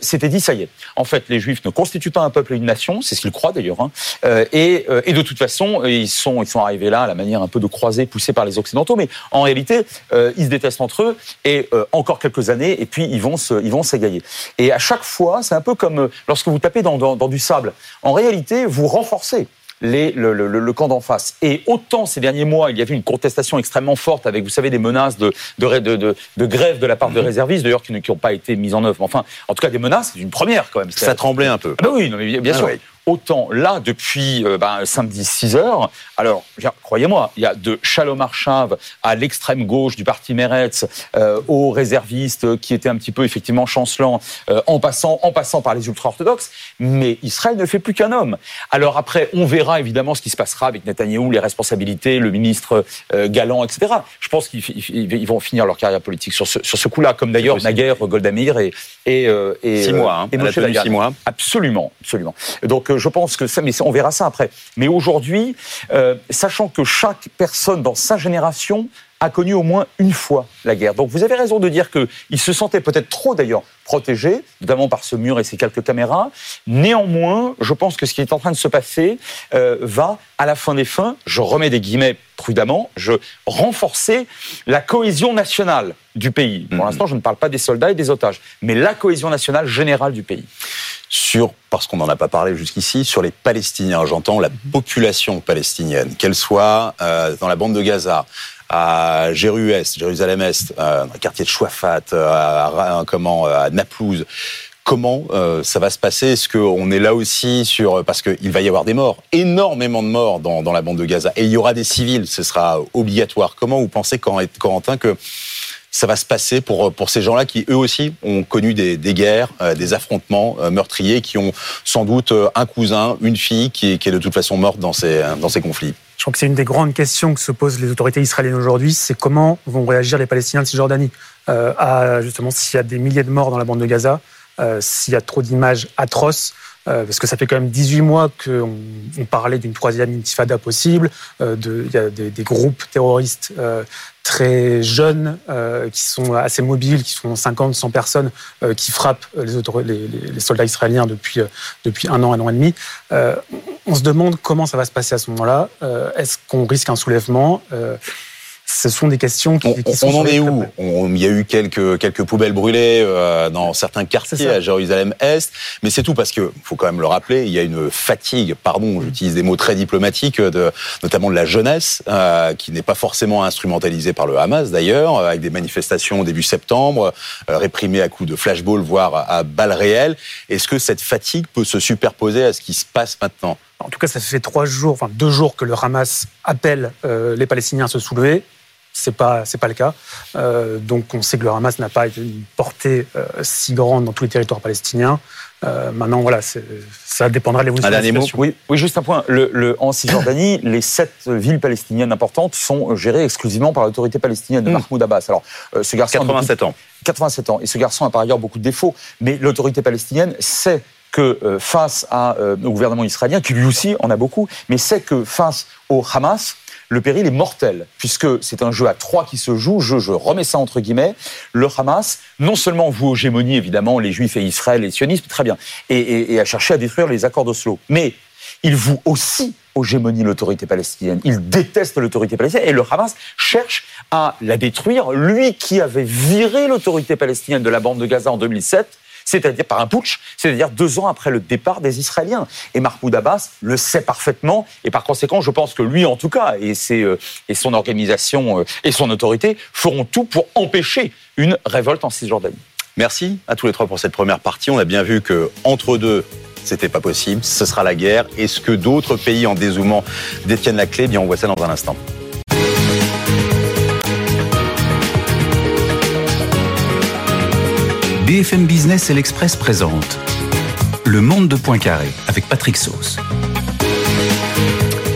s'était dit ça y est. En fait, les Juifs ne constituent pas un peuple et une nation, c'est ce qu'ils croient d'ailleurs, hein, et, et de toute façon, ils sont ils sont arrivés là à la manière un peu de croiser poussée par les Occidentaux, mais en réalité, euh, ils se détestent entre eux et euh, encore quelques années, et puis ils vont se, ils vont s'égailler. Et à chaque fois, c'est un peu comme euh, lorsque vous tapez dans, dans, du sable. En réalité, vous renforcez. Les, le, le, le, camp d'en face. Et autant ces derniers mois, il y avait une contestation extrêmement forte avec, vous savez, des menaces de, de, de, de grève de la part de mhm. réservistes, d'ailleurs, qui n'ont pas été mises en œuvre. Enfin, en tout cas, des menaces, c'est une première quand même. Ça tremblait un peu. Ah bah oui, non, mais bien ah sûr. Autant là, depuis euh, ben, samedi 6 heures, alors croyez-moi, il y a de Shalom Archav à l'extrême gauche du parti Meretz, euh, aux réservistes qui étaient un petit peu effectivement chancelants, euh, en, passant, en passant par les ultra-orthodoxes, mais Israël ne fait plus qu'un homme. Alors après, on verra évidemment ce qui se passera avec Netanyahou, les responsabilités, le ministre euh, Galant, etc. Je pense qu'ils vont finir leur carrière politique sur ce, sur ce coup-là, comme d'ailleurs Naguère, Goldamir et, et, euh, et six mois, hein, et six mois. Absolument, absolument. Donc je pense que ça, mais on verra ça après. Mais aujourd'hui, euh, sachant que chaque personne dans sa génération a connu au moins une fois la guerre. Donc vous avez raison de dire qu'il se sentait peut-être trop d'ailleurs protégé, notamment par ce mur et ces quelques caméras. Néanmoins, je pense que ce qui est en train de se passer euh, va, à la fin des fins, je remets des guillemets prudemment, je renforcer la cohésion nationale du pays. Pour mhm. l'instant, je ne parle pas des soldats et des otages, mais la cohésion nationale générale du pays sur, parce qu'on n'en a pas parlé jusqu'ici, sur les Palestiniens. J'entends la population palestinienne, qu'elle soit euh, dans la bande de Gaza, à Jérusalem-Est, euh, dans le quartier de Chouafat, euh, à, comment, à Naplouse. Comment ça va se passer? Est-ce qu'on est là aussi sur parce qu'il va y avoir des morts, énormément de morts dans, dans la bande de Gaza, et il y aura des civils, ce sera obligatoire. Comment vous pensez, Corentin, que ça va se passer pour, pour ces gens-là qui, eux aussi, ont connu des, guerres, euh, des affrontements euh, meurtriers, qui ont sans doute euh, un cousin, une fille qui, qui est de toute façon morte dans ces, dans ces conflits. Je crois que c'est une des grandes questions que se posent les autorités israéliennes aujourd'hui, c'est comment vont réagir les Palestiniens de Cisjordanie. Euh, à justement s'il y a des milliers de morts dans la bande de Gaza, euh, s'il y a trop d'images atroces, euh, parce que ça fait quand même 18 mois qu'on on parlait d'une troisième intifada possible, euh, il y a des, des groupes terroristes euh, très jeunes euh, qui sont assez mobiles, qui sont 50, 100 personnes euh, qui frappent les, autres, les, les, soldats israéliens depuis, depuis un an, un an et demi. on se demande comment ça va se passer à ce moment-là. Est-ce qu'on risque un soulèvement? Ce sont des questions qui, qui sont. On en est où Il y a eu quelques quelques poubelles brûlées euh, dans certains quartiers à Jérusalem-Est, mais c'est tout parce que faut quand même le rappeler, il y a une fatigue. Pardon, j'utilise des mots très diplomatiques, de, notamment de la jeunesse, euh, qui n'est pas forcément instrumentalisée par le Hamas d'ailleurs, avec des manifestations au début septembre, euh, réprimées à coups de flashball, voire à balles réelles. Est-ce que cette fatigue peut se superposer à ce qui se passe maintenant? En tout cas, ça fait trois jours, enfin deux jours que le Hamas appelle euh, les Palestiniens à se soulever c'est pas c'est pas le cas. Euh, donc on sait que le Hamas n'a pas une portée euh, si grande dans tous les territoires palestiniens. Euh, maintenant, voilà, ça dépendra de l'évolution de la situation. Oui, oui, juste un point. Le, le, en Cisjordanie, les sept villes palestiniennes importantes sont gérées exclusivement par l'autorité palestinienne de mm. Mahmoud Abbas. Alors, ce garçon 87 ans. 87 ans. Et ce garçon a par ailleurs beaucoup de défauts. Mais l'autorité palestinienne sait que face à, au gouvernement israélien, qui lui aussi en a beaucoup, mais sait que face au Hamas, le péril est mortel, puisque c'est un jeu à trois qui se joue, je, je remets ça entre guillemets, le Hamas, non seulement vous hégémonie évidemment les Juifs et Israël, les sionistes, très bien, et, a cherché à détruire les accords d'Oslo, mais il voue aussi hégémonie l'autorité palestinienne. Il déteste l'autorité palestinienne et le Hamas cherche à la détruire. Lui qui avait viré l'autorité palestinienne de la bande de Gaza en 2007, c'est-à-dire par un putsch, c'est-à-dire deux ans après le départ des Israéliens. Et Mahmoud Abbas le sait parfaitement, et par conséquent, je pense que lui, en tout cas, et, euh, son organisation euh, et son autorité feront tout pour empêcher une révolte en Cisjordanie. Merci à tous les trois pour cette première partie. On a bien vu que entre deux, c'était pas possible. Ce sera la guerre. Est-ce que d'autres pays en dézoomant détiennent la clé? Bien, on voit ça dans un instant. BFM Business et l'Express présente Le monde de Poincaré avec Patrick Sauce.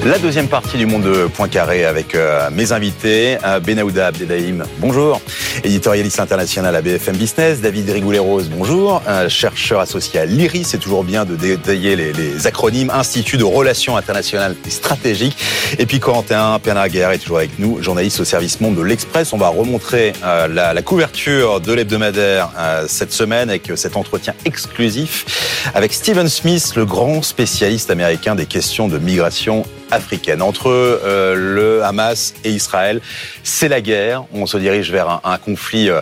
La deuxième partie du monde de Poincaré avec euh, mes invités, euh, Benaouda Abdedaïm, bonjour, éditorialiste international à BFM Business, David Rigoulet-Rose, bonjour, chercheur associé à l'IRI, c'est toujours bien de détailler les, acronymes, Institut de Relations Internationales et Stratégiques, et puis Corentin Pernaguer est toujours avec nous, journaliste au service monde de l'Express. On va remontrer euh, la, couverture de l'hebdomadaire cette semaine avec cet entretien exclusif avec Stephen Smith, le grand spécialiste américain des questions de migration africaine. Entre euh, le Hamas et Israël, c'est la guerre. On se dirige vers un, conflit euh,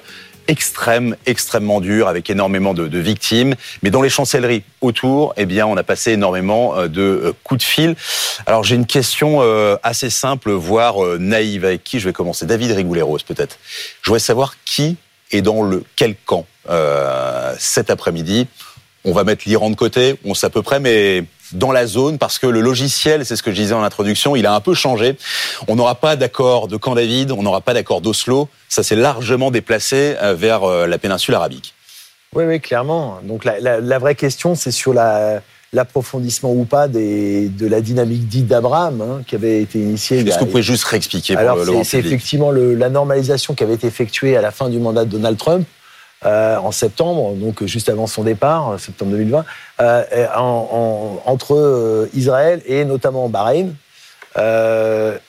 extrême, extrêmement dur, avec énormément de, victimes. Mais dans les chancelleries autour, eh bien, on a passé énormément euh, de coups de fil. Alors, j'ai une question assez simple, voire naïve. Avec qui je vais commencer? David Rigoulet-Rose, peut-être. Je voudrais savoir qui est dans le quel camp cet après-midi. On va mettre l'Iran de côté, on sait à peu près, mais dans la zone parce que le logiciel, c'est ce que je disais en introduction, il a un peu changé. On n'aura pas d'accord de Camp David, on n'aura pas d'accord d'Oslo. Ça s'est largement déplacé euh, vers euh, la péninsule arabique. Oui, oui, clairement. Donc la, vraie question, c'est sur l'approfondissement ou pas des, de la dynamique dite d'Abraham, hein, qui avait été initiée. Est-ce que vous pouvez juste réexpliquer Alors, c'est effectivement la normalisation qui avait été effectuée à la fin du mandat de Donald Trump, euh, en septembre, donc juste avant son départ, euh, septembre 2020, euh, entre Israël et notamment Bahreïn.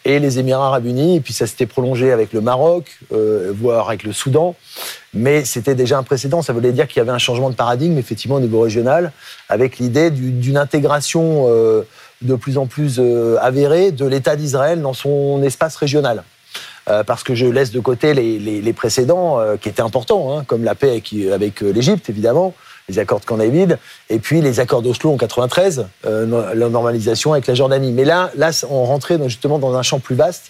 et les Émirats arabes unis, et puis ça s'était prolongé avec le Maroc, voire avec le Soudan, mais c'était déjà un précédent, ça voulait dire qu'il y avait un changement de paradigme, effectivement, au niveau régional, avec l'idée d'une intégration de plus en plus avérée de l'État d'Israël dans son espace régional. Euh, parce que je laisse de côté les, précédents euh, qui étaient importants, hein, comme la paix avec, euh, l'Égypte, évidemment, les accords de Camp et puis les accords d'Oslo en 93, euh, la normalisation avec la Jordanie. Mais là, là, on rentrait justement dans un champ plus vaste,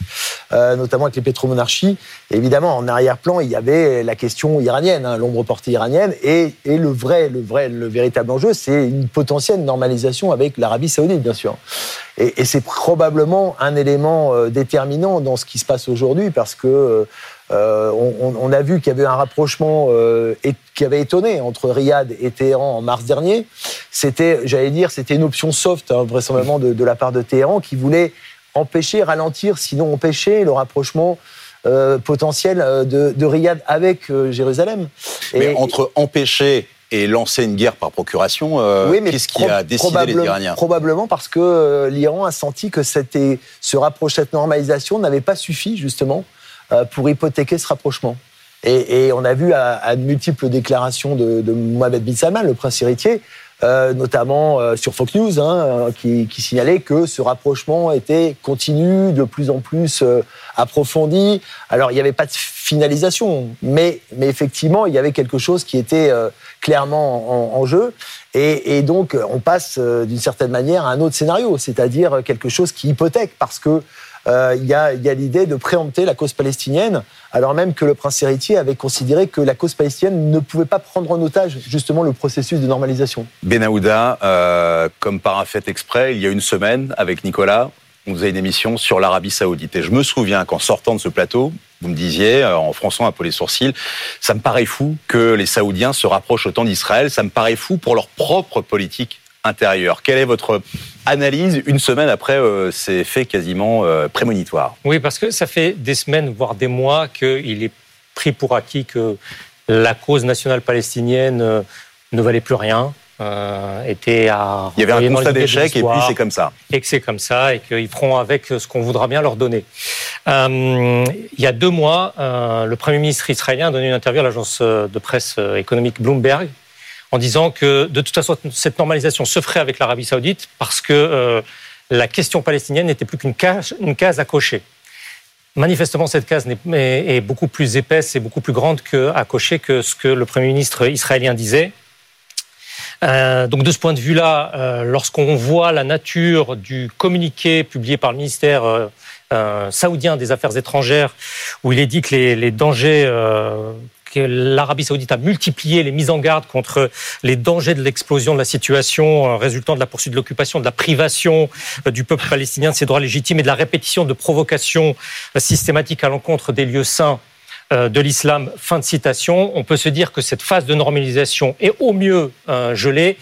euh, notamment avec les pétromonarchies. évidemment, en arrière-plan, il y avait la question iranienne, hein, l'ombre portée iranienne, et, et, le vrai, le vrai, le véritable enjeu, c'est une potentielle normalisation avec l'Arabie saoudite, bien sûr. Et, et c'est probablement un élément euh, déterminant dans ce qui se passe aujourd'hui, parce que euh, on, a vu qu'il y avait un rapprochement euh, qui avait étonné entre Riyad et Téhéran en mars dernier. C'était, j'allais dire, c'était une option soft, hein, vraisemblablement de, la part de Téhéran, qui voulait empêcher, ralentir, sinon empêcher le rapprochement euh, potentiel de, Riyad avec Jérusalem. Mais entre empêcher et lancer une guerre par procuration, qu'est-ce qui a décidé les Iraniens? Probablement parce que l'Iran a senti que ce rapprochement, cette normalisation n'avait pas suffi justement euh, pour hypothéquer ce rapprochement. Et, on a vu à, de multiples déclarations de, Mohamed bin Salman, le prince héritier, euh, notamment euh, sur Fox News, hein, qui, signalait que ce rapprochement était continu, de plus en plus approfondi. Alors il n'y avait pas de finalisation, mais, mais effectivement il y avait quelque chose qui était clairement en, jeu. Et, et, donc on passe d'une certaine manière à un autre scénario, c'est-à-dire quelque chose qui hypothèque, parce que euh, il y a, l'idée de préempter la cause palestinienne, alors même que le prince héritier avait considéré que la cause palestinienne ne pouvait pas prendre en otage justement le processus de normalisation. Benaouda, euh, comme par un fait exprès, il y a une semaine avec Nicolas, on faisait une émission sur l'Arabie Saoudite. Et je me souviens qu'en sortant de ce plateau, vous me disiez, euh, en fronçant un peu les sourcils, ça me paraît fou que les Saoudiens se rapprochent autant d'Israël. Ça me paraît fou pour leur propre politique Quelle est votre analyse une semaine après euh, ces faits quasiment euh, prémonitoires? Oui, parce que ça fait des semaines, voire des mois, qu'il est pris pour acquis que la cause nationale palestinienne ne valait plus rien, euh, était à. Il y avait un constat d'échec et puis c'est comme ça. Et que c'est comme ça et qu'ils feront avec ce qu'on voudra bien leur donner. Euh, il y a deux mois, euh, le Premier ministre israélien a donné une interview à l'agence de presse économique Bloomberg en disant que de toute façon cette normalisation se ferait avec l'Arabie saoudite parce que la question palestinienne n'était plus qu'une case, à cocher. Manifestement, cette case est, beaucoup plus épaisse et beaucoup plus grande à cocher que ce que le Premier ministre israélien disait. Euh, donc de ce point de vue-là, euh, lorsqu'on voit la nature du communiqué publié par le ministère euh, saoudien des Affaires étrangères, où il est dit que les, les dangers que l'Arabie saoudite a multiplié les mises en garde contre les dangers de l'explosion de la situation résultant de la poursuite de l'occupation, de la privation du peuple palestinien de ses droits légitimes et de la répétition de provocations systématiques à l'encontre des lieux saints euh, de l'islam. Fin de citation. On peut se dire que cette phase de normalisation est au mieux euh, gelée,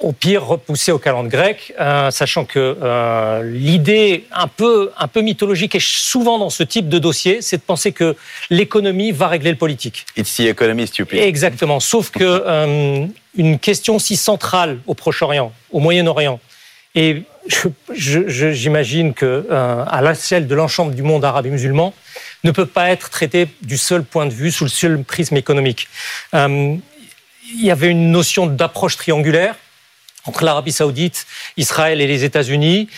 au pire repoussée au calendrier grec, euh, sachant que l'idée un peu, un peu mythologique et souvent dans ce type de dossier, c'est de penser que l'économie va régler le politique. It's the economy stupid. Exactement. Sauf que une question si centrale au Proche-Orient, au Moyen-Orient, et j'imagine que à la selle de l'ensemble du monde arabe et musulman, ne peut pas être traité du seul point de vue, sous le seul prisme économique. Euh, il y avait une notion d'approche triangulaire entre l'Arabie saoudite, Israël et les États-Unis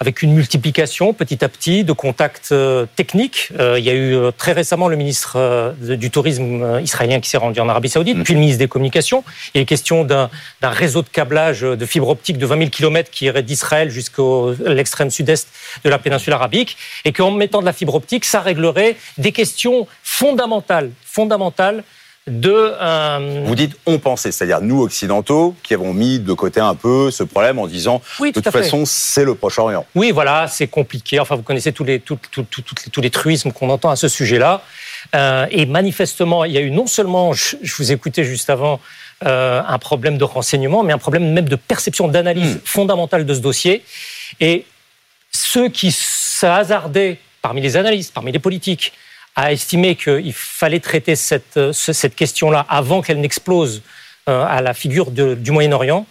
avec une multiplication petit à petit de contacts euh, techniques. Euh, il y a eu euh, très récemment le ministre du Tourisme israélien qui s'est rendu en Arabie Saoudite, puis le ministre des Communications. Il est question d'un réseau de câblage de fibre optique de 20 000 km qui irait d'Israël jusqu'à l'extrême sud-est de la péninsule arabique, et qu'en mettant de la fibre optique, ça réglerait des questions fondamentales, fondamentales de... Euh, Vous dites on pensait, c'est-à-dire nous occidentaux qui avons mis de côté un peu ce problème en disant de toute façon c'est le Proche-Orient. Oui, voilà, c'est compliqué. Enfin, vous connaissez tous les, tous, les, truismes qu'on entend à ce sujet-là. Euh, et manifestement, il y a eu non seulement, je, vous écoutais juste avant, euh, un problème de renseignement, mais un problème même de perception, d'analyse hmm. fondamentale de ce dossier. Et ceux qui se hasardaient parmi les analystes, parmi les politiques, a estimé qu'il fallait traiter cette, euh, cette question-là avant qu'elle n'explose euh, à la figure du Moyen-Orient,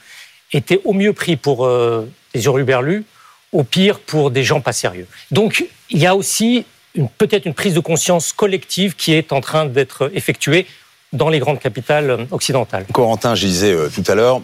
était au mieux pris pour euh, des hurluberlus, au pire pour des gens pas sérieux. Donc il y a aussi peut-être une prise de conscience collective qui est en train d'être effectuée dans les grandes capitales occidentales. Corentin, je disais tout à l'heure,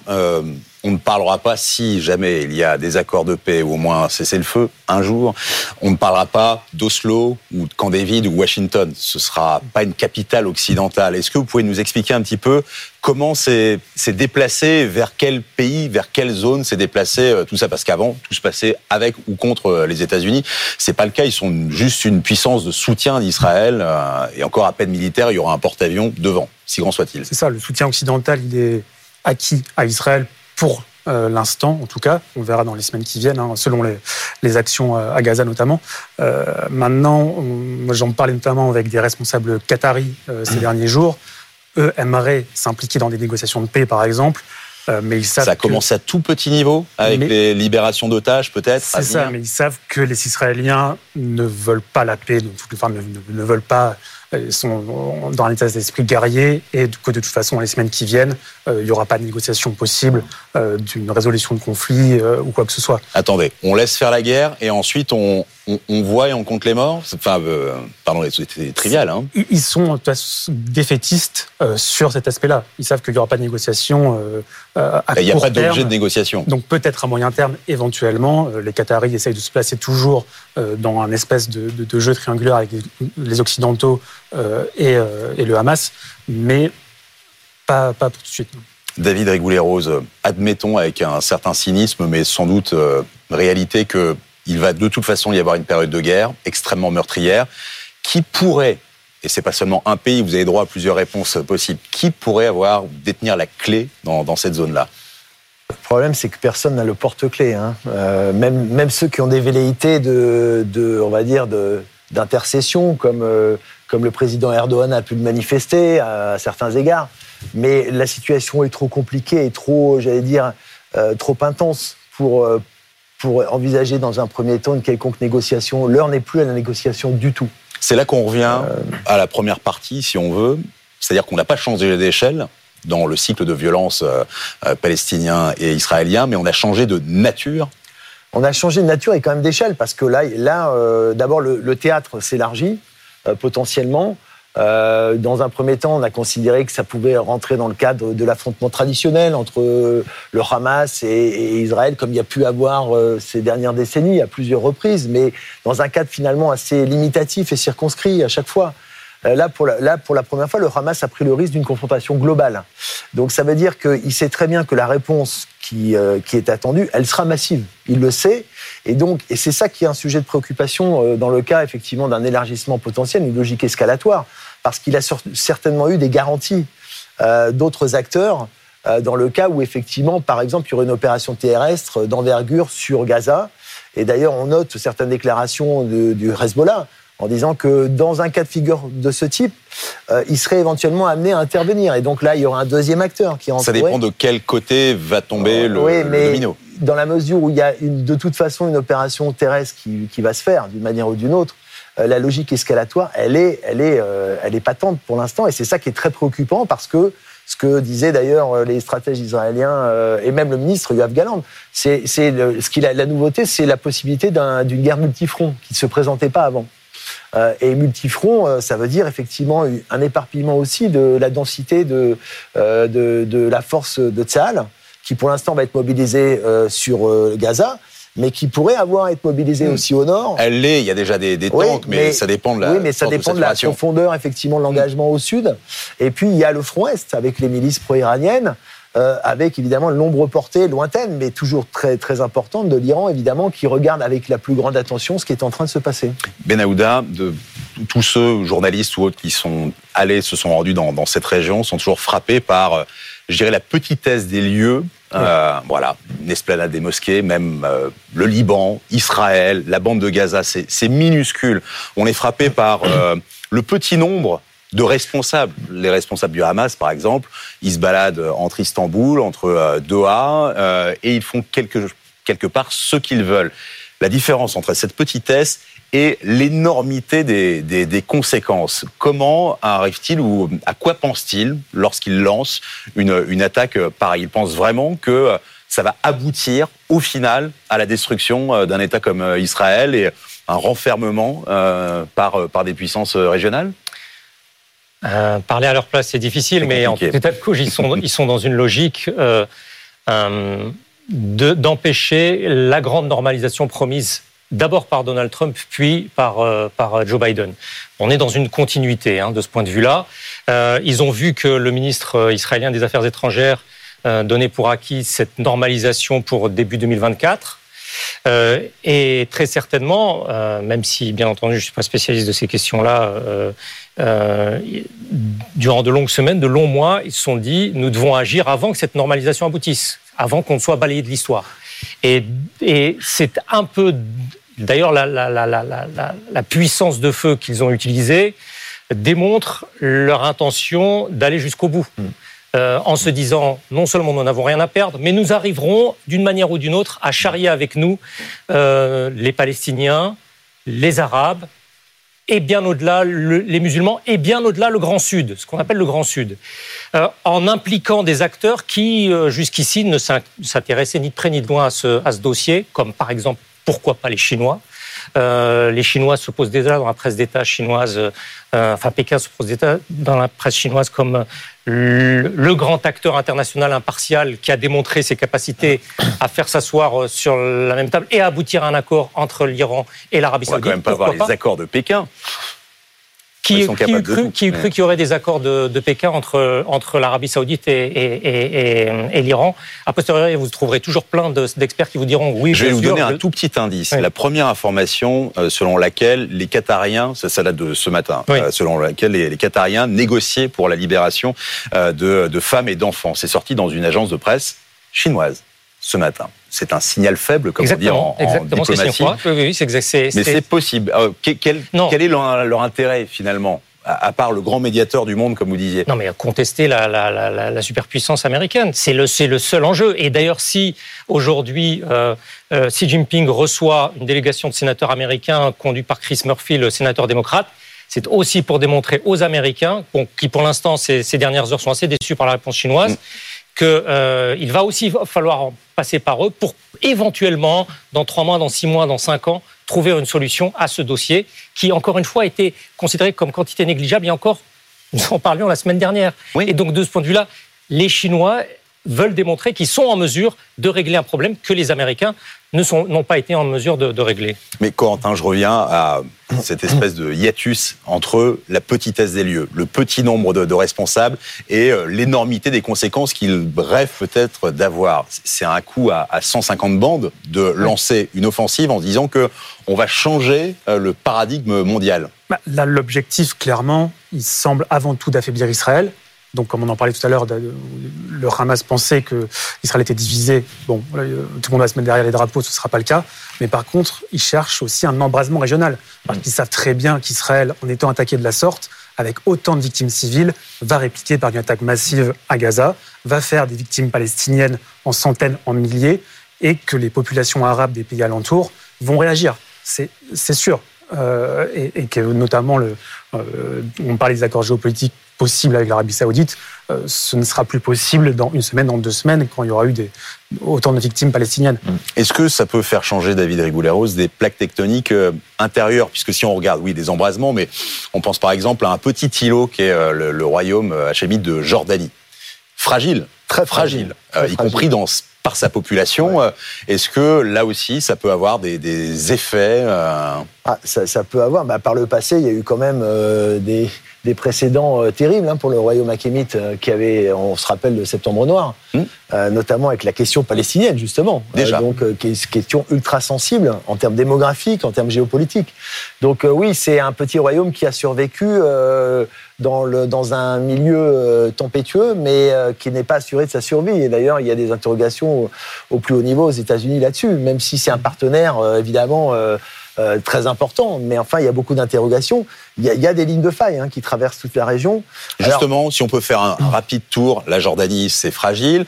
on ne parlera pas si jamais il y a des accords de paix ou au moins un cessez-le-feu un jour. On ne parlera pas d'Oslo ou de Camp David ou Washington. Ce sera pas une capitale occidentale. Est-ce que vous pouvez nous expliquer un petit peu comment c'est déplacé, vers quel pays, vers quelle zone s'est déplacé euh, tout ça? Parce qu'avant, tout se passait avec ou contre euh, les États-Unis. C'est pas le cas. Ils sont juste une puissance de soutien d'Israël euh, et encore à peine militaire, il y aura un porte-avions devant, si grand soit-il. C'est ça. Le soutien occidental, il est acquis à Israël pour euh, l'instant, en tout cas. On verra dans les semaines qui viennent, hein, selon les, actions euh, à Gaza notamment. Euh, maintenant, j'en parlais notamment avec des responsables qataris ces derniers jours. Eux aimeraient s'impliquer dans des négociations de paix, par exemple. mais ils savent ça commence à tout petit niveau, avec les libérations d'otages peut-être. C'est ça, mais ils savent que les Israéliens ne veulent pas la paix, enfin, ne veulent pas sont dans un état d'esprit guerrier et que de toute façon, les semaines qui viennent, euh, il n'y aura pas de négociation possible euh, d'une résolution de conflit euh, ou quoi que ce soit. Attendez, on laisse faire la guerre et ensuite on, on, voit et on compte les morts? Enfin, pardon, c'est trivial. Hein. Ils sont défaitistes sur cet aspect-là. Ils savent qu'il n'y aura pas de négociation à Il n'y a pas d'objet de négociation. Donc peut-être à moyen terme, éventuellement, les Qataris essayent de se placer toujours dans un espèce de, de jeu triangulaire avec les Occidentaux euh, euh, et, le Hamas, mais pas, pas tout de suite. David Rigoulet-Rose, admettons avec un certain cynisme, mais sans doute euh, réalité qu'il va de toute façon y avoir une période de guerre extrêmement meurtrière, qui pourrait, et c'est pas seulement un pays, vous avez droit à plusieurs réponses possibles, qui pourrait avoir détenir la clé dans, cette zone-là Le problème, c'est que personne n'a le porte-clés. Hein. Euh, même, même ceux qui ont des velléités de, de on va dire, d'intercession, comme, euh, comme le président Erdogan a pu le manifester à, certains égards. Mais la situation est trop compliquée et trop, j'allais dire, euh, trop intense pour, pour envisager dans un premier temps une quelconque négociation. L'heure n'est plus à la négociation du tout. C'est là qu'on revient à la première partie, si on veut. C'est-à-dire qu'on n'a pas changé d'échelle dans le cycle de violence euh, euh, palestinien et israélien, mais on a changé de nature. On a changé de nature et quand même d'échelle, parce que là, là euh, d'abord, le, théâtre s'élargit potentiellement. dans un premier temps, on a considéré que ça pouvait rentrer dans le cadre de l'affrontement traditionnel entre le Hamas et, Israël, comme il y a pu avoir ces dernières décennies à plusieurs reprises, mais dans un cadre finalement assez limitatif et circonscrit à chaque fois. Euh, là pour, la, première fois, le Hamas a pris le risque d'une confrontation globale. Donc ça veut dire qu'il sait très bien que la réponse qui, euh, est attendue, elle sera massive. Il le sait. Et donc, c'est ça qui est un sujet de préoccupation euh, dans le cas effectivement d'un élargissement potentiel, une logique escalatoire, parce qu'il a certainement eu des garanties d'autres acteurs dans le cas où effectivement, par exemple, il y aurait une opération terrestre d'envergure sur Gaza. Et d'ailleurs, on note certaines déclarations du Hezbollah en disant que dans un cas de figure de ce type, euh, il serait éventuellement amené à intervenir. Et donc là, il y aura un deuxième acteur qui Ça dépend de quel côté va tomber le, oui, mais domino. Dans la mesure où il y a de toute façon une opération terrestre qui, va se faire d'une manière ou d'une autre, euh, la logique escalatoire, elle est, elle est, euh, elle est patente pour l'instant. Et c'est ça qui est très préoccupant parce que ce que disaient d'ailleurs les stratèges israéliens et même le ministre Yoav Galand, c'est ce qu'il a la nouveauté, c'est la possibilité d'une guerre multifront qui ne se présentait pas avant. Euh, et multifront, euh, ça veut dire effectivement un éparpillement aussi de la densité de, euh, de, la force de Tsahal, qui pour l'instant va être mobilisée sur Gaza mais qui pourrait avoir être mobilisée hmm. aussi au nord. Elle l'est, il y a déjà des, des tanks, mais, ça dépend de la Oui, mais ça dépend de, la profondeur, effectivement, de l'engagement au sud. Et puis, il y a le front Est, avec les milices pro-iraniennes. Euh, avec évidemment l'ombre portée lointaine, mais toujours très, très importante de l'Iran, évidemment, qui regarde avec la plus grande attention ce qui est en train de se passer. Ben Aouda, de tous ceux, journalistes ou autres, qui sont allés, se sont rendus dans, dans cette région, sont toujours frappés par, euh, je dirais, la petitesse des lieux. Euh, voilà, une esplanade des mosquées, même euh, le Liban, Israël, la bande de Gaza, c'est minuscule. On est frappé par le petit nombre de responsables. Les responsables du Hamas, par exemple, ils se baladent entre Istanbul, entre euh, Doha, euh, et ils font quelque, quelque part ce qu'ils veulent. La différence entre cette petitesse et l'énormité des, des, conséquences. Comment arrive-t-il ou à quoi pense-t-il lorsqu'il lance une, une attaque pareille? Il pense vraiment que ça va aboutir au final à la destruction euh, d'un État comme Israël et un renfermement par, par des puissances régionales? Euh, parler à leur place, c'est difficile, mais en tout état de cause, ils sont, ils sont dans une logique euh, euh, d'empêcher la grande normalisation promise d'abord par Donald Trump, puis par, euh, par Joe Biden. On est dans une continuité hein, de ce point de vue-là. Euh, ils ont vu que le ministre israélien des Affaires étrangères donnait pour acquis cette normalisation pour début 2024. Euh, et très certainement, euh, même si bien entendu je ne suis pas spécialiste de ces questions-là, euh, durant de longues semaines, de longs mois, ils se sont dit nous devons agir avant que cette normalisation aboutisse, avant qu'on soit balayé de l'histoire. Et, et c'est un peu, d'ailleurs, la, la, la, la, puissance de feu qu'ils ont utilisée démontre leur intention d'aller jusqu'au bout. Hmm. Euh, en se disant non seulement nous n'avons rien à perdre, mais nous arriverons d'une manière ou d'une autre à charrier avec nous euh, les Palestiniens, les Arabes, et bien au-delà les musulmans, et bien au-delà le Grand Sud, ce qu'on appelle le Grand Sud, euh, en impliquant des acteurs qui jusqu'ici ne s'intéressaient ni de près ni de loin à ce, à ce dossier, comme par exemple pourquoi pas les Chinois. Euh, les Chinois se posent déjà dans la presse d'État chinoise, euh, enfin Pékin se pose déjà dans la presse chinoise comme le, grand acteur international impartial qui a démontré ses capacités à faire s'asseoir euh, sur la même table et à aboutir à un accord entre l'Iran et l'Arabie Saoudite. On va quand même pas voir les accords de Pékin. Qui, qui, cru, qui cru qu'il y aurait des accords de, de Pékin entre, entre l'Arabie Saoudite et, et, et, et l'Iran? A posteriori, vous trouverez toujours plein d'experts qui vous diront oui. Je vais vous donner un tout petit indice. La première information euh, selon laquelle les Qatariens, ça, ça date de ce matin, euh, selon laquelle les, les, Qatariens négociaient pour la libération euh, de, de femmes et d'enfants. C'est sorti dans une agence de presse chinoise. ce matin. C'est un signal faible, comme on dit Exactement, en, en exactement, diplomatie. Oui, oui, en- diplomatie. Mais c'est- possible. Euh, que- quel, est leur, leur intérêt finalement, à, part le grand médiateur du monde, comme vous disiez? Non, mais contester la, la, la, la- la superpuissance américaine, c'est le, seul enjeu. Et d'ailleurs, si aujourd'hui euh, euh, Xi Jinping reçoit une délégation de sénateurs américains conduite par Chris Murphy, le sénateur démocrate, c'est aussi pour démontrer aux Américains, qui pour l'instant ces, ces dernières heures sont assez déçus par la réponse chinoise, Mm. Que euh, il va aussi falloir en passer par eux pour éventuellement, dans trois mois, dans six mois, dans cinq ans, trouver une solution à ce dossier qui, encore une fois, a été considéré comme quantité négligeable. Et encore, nous en parlions la semaine dernière. Oui. Et donc, de ce point de vue-là, les Chinois veulent démontrer qu'ils sont en mesure de régler un problème que les Américains ne sont- n'ont pas été en mesure de, de régler. Mais Corentin, je reviens à cette espèce de hiatus entre la petitesse des lieux, le petit nombre de, de responsables et euh, l'énormité des conséquences qu'ils rêvent peut-être d'avoir. C'est un coup à, à 150 bandes de lancer une offensive en disant que on va changer euh, le paradigme mondial. Bah, Là, l'objectif, clairement, il semble avant tout d'affaiblir Israël. Donc, comme on en parlait tout à l'heure, le Hamas pensait que Israël était divisé. Bon, euh, tout le monde va se mettre derrière les drapeaux, ce ne sera pas le cas. Mais par contre, ils cherchent aussi un embrasement régional. Parce qu'ils savent très bien qu'Israël, en étant attaqué de la sorte, avec autant de victimes civiles, va répliquer par une attaque massive à Gaza, va faire des victimes palestiniennes en centaines, en milliers, et que les populations arabes des pays alentours vont réagir. C'est sûr. Euh, et, et que notamment, le, euh, on parlait des accords géopolitiques possibles avec l'Arabie Saoudite, euh, ce ne sera plus possible dans une semaine, dans deux semaines, quand il y aura eu des, autant de victimes palestiniennes. Est-ce que ça peut faire changer, David Rigouleros, des plaques tectoniques euh, intérieures? Puisque si on regarde, oui, des embrasements, mais on pense par exemple à un petit îlot qui est euh, le, le royaume hachémite de Jordanie. Fragile, Très fragile, Très euh, y fragile. compris dans, par sa population. Euh, Est-ce que là aussi, ça peut avoir des, des effets euh, Ah, ça, ça peut avoir. Bah, par le passé, il y a eu quand même euh, des, des précédents euh, terribles hein, pour le royaume achémite euh, qui avait, on se rappelle, le Septembre Noir, Hmm. euh, notamment avec la question palestinienne, justement. Déjà. Euh, donc, euh, qui est une question ultra sensible en termes démographiques, en termes géopolitiques. Donc, oui, c'est un petit royaume qui a survécu dans, le, dans un milieu tempétueux, mais qui n'est pas assuré de sa survie. Et d'ailleurs, il y a des interrogations au, au plus haut niveau aux États-Unis là-dessus, même si c'est un partenaire, évidemment. Euh, très important, mais enfin, il y a beaucoup d'interrogations. Il y, a, il y a des lignes de faille hein, qui traversent toute la région. Alors, Justement, si on peut faire un, un rapide tour, la Jordanie, c'est fragile.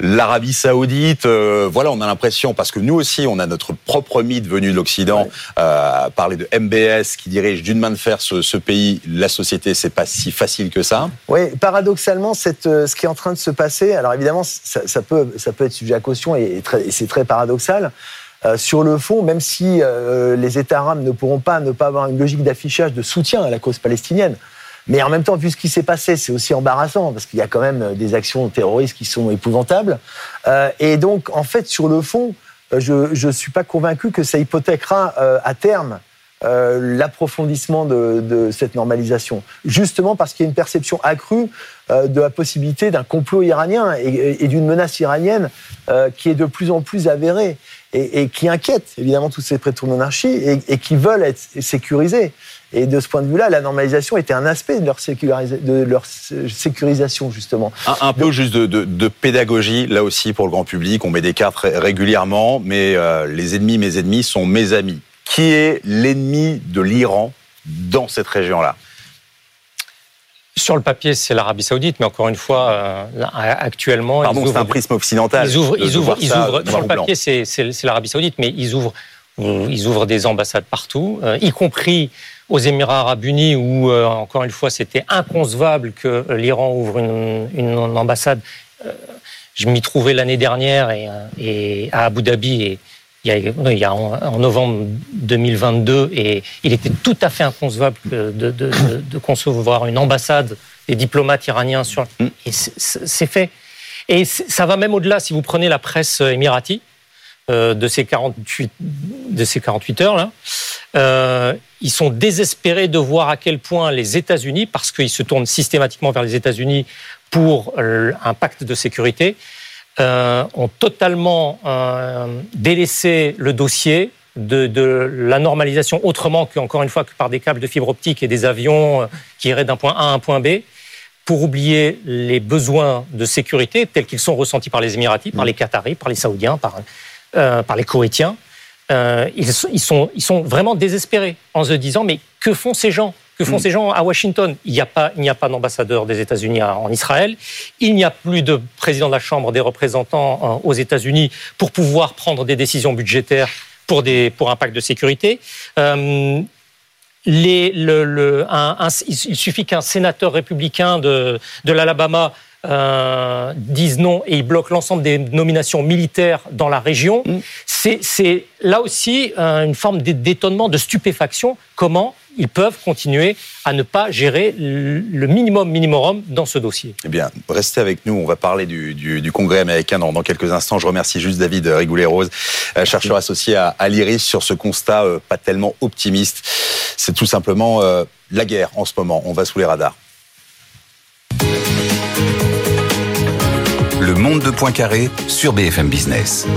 L'Arabie Saoudite, euh, voilà, on a l'impression, parce que nous aussi, on a notre propre mythe venu de l'Occident, euh, parler de MBS qui dirige d'une main de fer ce, ce pays. La société, c'est pas si facile que ça. Oui, paradoxalement, cette, euh, ce qui est en train de se passer, alors évidemment, ça, ça peut, ça peut être sujet à caution et, et et c'est très paradoxal. Euh, sur le fond, même si euh, les États arabes ne pourront pas ne pas avoir une logique d'affichage de soutien à la cause palestinienne, mais en même temps, vu ce qui s'est passé, c'est aussi embarrassant parce qu'il y a quand même des actions terroristes qui sont épouvantables. Euh, et donc, en fait, sur le fond, euh, je ne suis pas convaincu que ça hypothèquera euh, à terme euh, l'approfondissement de, de cette normalisation. Justement parce qu'il y a une perception accrue euh, de la possibilité d'un complot iranien et, et d'une menace iranienne euh, qui est de plus en plus avérée et, et qui inquiète évidemment tous ces prêtres monarchies et, et qui veulent être sécurisés. Et de ce point de vue-là, la normalisation était un aspect de leur, sécurisa- de leur sécurisation, justement. Un, un peu juste de, de- de pédagogie, là aussi, pour le grand public. On met des cartes ré- régulièrement, mais euh, les ennemis, mes ennemis, sont mes amis. Qui est l'ennemi de l'Iran dans cette région-là? Sur le papier, c'est l'Arabie Saoudite, mais encore une fois, euh, là, actuellement, Pardon, c'est un prisme occidental. ils ouvrent, ils ouvrent, ils ouvrent- sur le papier, c'est c'est- c'est l'Arabie Saoudite, mais ils ouvrent, ils ouvrent des ambassades partout, euh, y compris aux Émirats Arabes Unis, où euh, encore une fois, c'était inconcevable que l'Iran ouvre une, une ambassade. Je m'y trouvais l'année dernière et, et à Abu Dhabi et il y a, non, il y a en, en novembre 2022 et il était tout à fait inconcevable de, de- de- de concevoir une ambassade des diplomates iraniens sur Mm. et c'est- fait et ça va même au-delà si vous prenez la presse émirati euh, de ces 48 de ces 48 heures là euh, ils sont désespérés de voir à quel point les États-Unis parce qu'ils se tournent systématiquement vers les États-Unis pour euh, un pacte de sécurité euh, ont totalement euh, délaissé le dossier de, de la normalisation autrement qu'encore une fois que par des câbles de fibre optique et des avions euh, qui iraient d'un point A à un point B pour oublier les besoins de sécurité tels qu'ils sont ressentis par les Émiratis, par les Qataris, par les Saoudiens, par, euh, par les Koweïtiens. Euh, ils, ils, sont, ils sont vraiment désespérés en se disant mais que font ces gens? Que font mm. ces gens à Washington? Il n'y a pas, il n'y a pas d'ambassadeur des États-Unis en Israël. Il n'y a plus de président de la Chambre des représentants euh, aux États-Unis pour pouvoir prendre des décisions budgétaires pour des pour un pacte de sécurité. Euh, les, le, le, un, un, il suffit qu'un sénateur républicain de, de l'Alabama euh, disent non et ils bloquent l'ensemble des nominations militaires dans la région. Mm. C'est là aussi euh, une forme d'étonnement, de stupéfaction. Comment ils peuvent continuer à ne pas gérer le minimum minimum dans ce dossier? Eh bien, restez avec nous. On va parler du, du, du Congrès américain dans, dans, quelques instants. Je remercie juste David Rigoulet-Rose, euh, chercheur associé à, à l'IRIS, sur ce constat euh, pas tellement optimiste. C'est tout simplement euh, la guerre en ce moment. On va sous les radars. Monde de Poincaré sur BFM Business.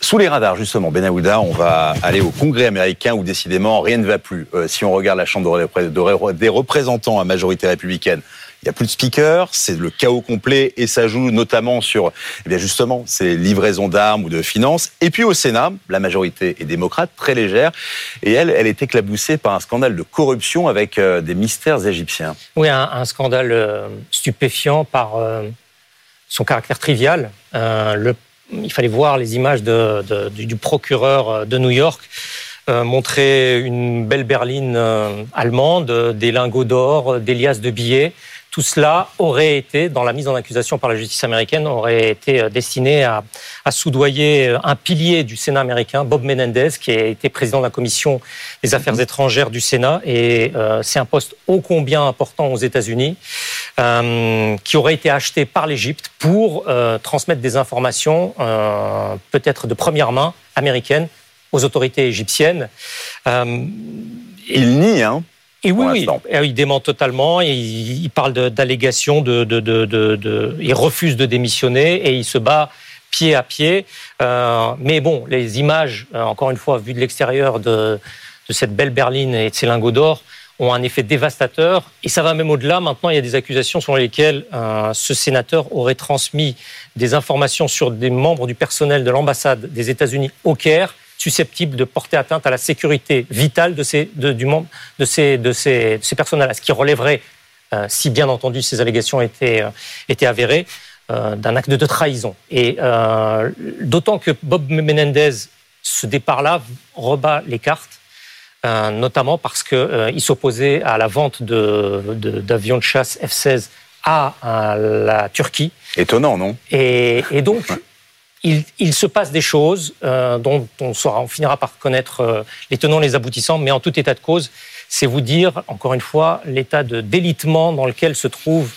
Sous les radars, justement, Ben Aouda, on va aller au Congrès américain où décidément rien ne va plus. Euh, si on regarde la Chambre des représentants à majorité républicaine, il n'y a plus de speaker, c'est le chaos complet et ça joue notamment sur, eh justement, ces livraisons d'armes ou de finances. Et puis au Sénat, la majorité est démocrate, très légère, et elle, elle est éclaboussée par un scandale de corruption avec euh, des mystères égyptiens. Oui, un, scandale euh, stupéfiant par euh, son caractère trivial. Il fallait voir les images du, procureur de New York. Montrer une belle berline allemande, des lingots d'or, des liasses de billets, tout cela aurait été, dans la mise en accusation par la justice américaine, aurait été euh, destiné à, à, soudoyer euh, un pilier du Sénat américain, Bob Menendez, qui a été président de la commission des affaires étrangères du Sénat, et euh, c'est un poste ô combien important aux États-Unis, euh, qui aurait été acheté par l'Égypte pour euh, transmettre des informations, peut-être de première main américaines, aux autorités égyptiennes. Il nie, hein et oui, oui, il dément totalement. Il, il parle d'allégations de, de, de, de, Il refuse de démissionner et il se bat pied à pied. Euh, mais bon, les images, euh, encore une fois, vues de l'extérieur de, de cette belle berline et de ses lingots d'or, ont un effet dévastateur. Et ça va même au-delà. Maintenant, il y a des accusations sur lesquelles euh, ce sénateur aurait transmis des informations sur des membres du personnel de l'ambassade des États-Unis au Caire susceptibles de porter atteinte à la sécurité vitale de ces, de, du membre, de ces, de ces, de ces personnels, ce qui relèverait, euh, si bien entendu ces allégations étaient, euh, étaient avérées, euh, d'un acte de trahison. Et d'autant que Bob Menendez, ce départ-là, rebat les cartes, notamment parce qu'il euh, s'opposait à la vente d'avions de, de, de chasse F-16 à, à, la Turquie. Étonnant, non? Et, et donc, il, se passe des choses euh, dont on, saura, on finira par connaître euh, les tenants, les aboutissants, mais en tout état de cause, c'est vous dire, encore une fois, l'état de délitement dans lequel se trouve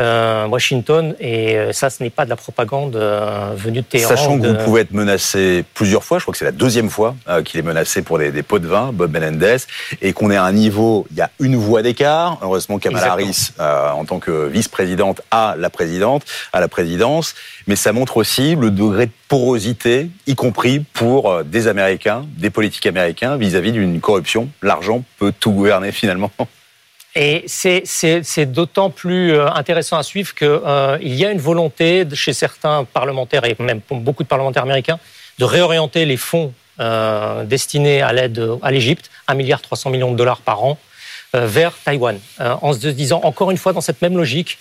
Washington, et euh, ça, ce n'est pas de la propagande euh, venue de Téhéran. Sachant que de... vous pouvez être menacé plusieurs fois, je crois que c'est la deuxième fois euh, qu'il est menacé pour des, des, pots de vin, Bob Menendez, et qu'on est à un niveau, il y a une voix d'écart. Heureusement, Kamala Harris, euh, en tant que vice-présidente, a la présidente, à la présidence, mais ça montre aussi le degré de porosité, y compris pour euh, des Américains, des politiques américains, vis-à-vis d'une corruption. L'argent peut tout gouverner finalement. Et c'est d'autant plus euh, intéressant à suivre qu'il euh, y a une volonté chez certains parlementaires, et même beaucoup de parlementaires américains, de réorienter les fonds euh, destinés à l'aide à l'Égypte, 1,3 milliard de dollars par an, vers Taïwan, en se disant, encore une fois, dans cette même logique,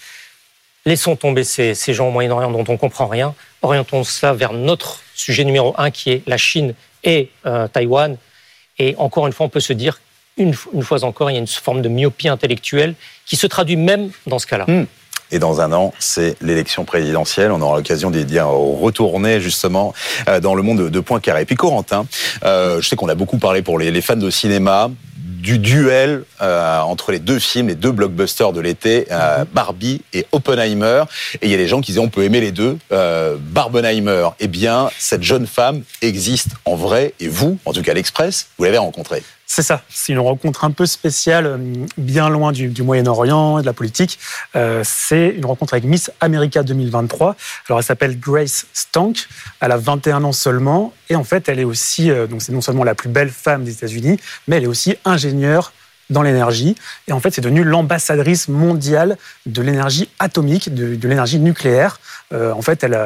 laissons tomber ces, gens au Moyen-Orient dont on ne comprend rien, orientons cela vers notre sujet numéro un, qui est la Chine et Taïwan. Et encore une fois, on peut se dire une, une, fois encore, il y a une forme de myopie intellectuelle qui se traduit même dans ce cas-là. Mmh. Et dans un an, c'est l'élection présidentielle. On aura l'occasion d'y dire retourner justement euh, dans le monde de, Poincaré. Et puis Corentin, euh, je sais qu'on a beaucoup parlé pour les, les fans de cinéma du duel euh, entre les deux films, les deux blockbusters de l'été, euh, Barbie et Oppenheimer. Et il y a des gens qui disaient on peut aimer les deux. Euh, Barbenheimer, eh bien, cette jeune femme existe en vrai. Et vous, en tout cas l'Express, vous l'avez rencontrée. C'est ça. C'est une rencontre un peu spéciale, euh, bien loin du, Moyen-Orient et de la politique. Euh, c'est une rencontre avec Miss America 2023. Alors, elle s'appelle Grace Stank. Elle a 21 ans seulement. Et en fait, elle est aussi, euh, donc c'est non seulement la plus belle femme des États-Unis, mais elle est aussi ingénieure dans l'énergie. Et en fait, c'est devenu l'ambassadrice mondiale de l'énergie atomique, de, l'énergie nucléaire. Euh, en fait, elle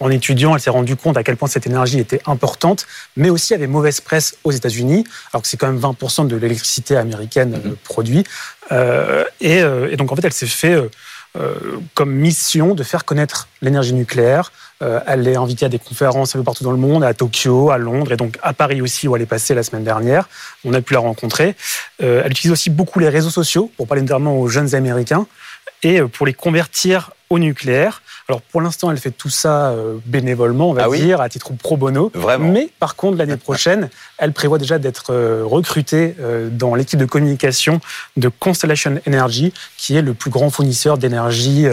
en, étudiant, elle s'est rendue compte à quel point cette énergie était importante, mais aussi avait mauvaise presse aux États-Unis, alors que c'est quand même 20% de l'électricité américaine mmh. produite. et, et, donc, en fait, elle s'est fait comme mission de faire connaître l'énergie nucléaire euh, elle est invitée à des conférences un peu partout dans le monde, à Tokyo, à Londres et donc à Paris aussi où elle est passée la semaine dernière. On a pu la rencontrer. Euh, elle utilise aussi beaucoup les réseaux sociaux pour parler notamment aux jeunes Américains et euh, pour les convertir au nucléaire. Alors pour l'instant, elle fait tout ça bénévolement, on va ah dire, à titre pro bono. Vraiment. Mais par contre, l'année prochaine, elle prévoit déjà d'être recrutée dans l'équipe de communication de Constellation Energy, qui est le plus grand fournisseur d'énergie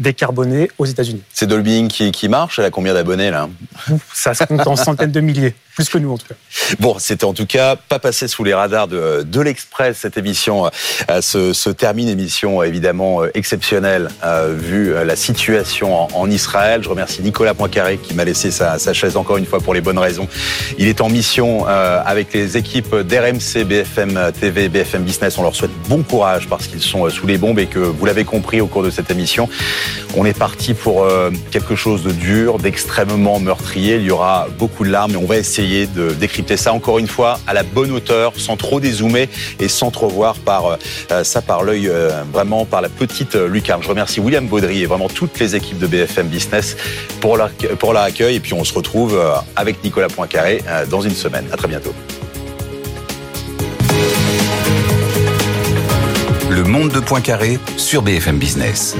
décarbonée aux États-Unis. C'est Dolby qui, qui marche. Elle a combien d'abonnés là? Ça se compte en centaines de milliers. Plus que nous, en tout cas. Bon, c'était en tout cas pas passé sous les radars de, de l'Express, cette émission euh, se, se, termine, émission évidemment euh, exceptionnelle, euh, vu la situation en, Israël. Je remercie Nicolas Poincaré qui m'a laissé sa, chaise encore une fois pour les bonnes raisons. Il est en mission avec les équipes d'RMC, BFM TV, BFM Business. On leur souhaite bon courage parce qu'ils sont sous les bombes et que vous l'avez compris au cours de cette émission, on est parti pour quelque chose de dur, d'extrêmement meurtrier. Il y aura beaucoup de larmes et on va essayer de décrypter ça encore une fois à la bonne hauteur, sans trop dézoomer et sans trop voir par euh, ça par l'œil euh, vraiment par la petite lucarne. Je remercie William Baudry et vraiment toutes les équipes de BFM Business pour leur, accueil et puis on se retrouve euh, avec Nicolas Poincaré dans une semaine. À très bientôt. Le monde de Poincaré sur BFM Business.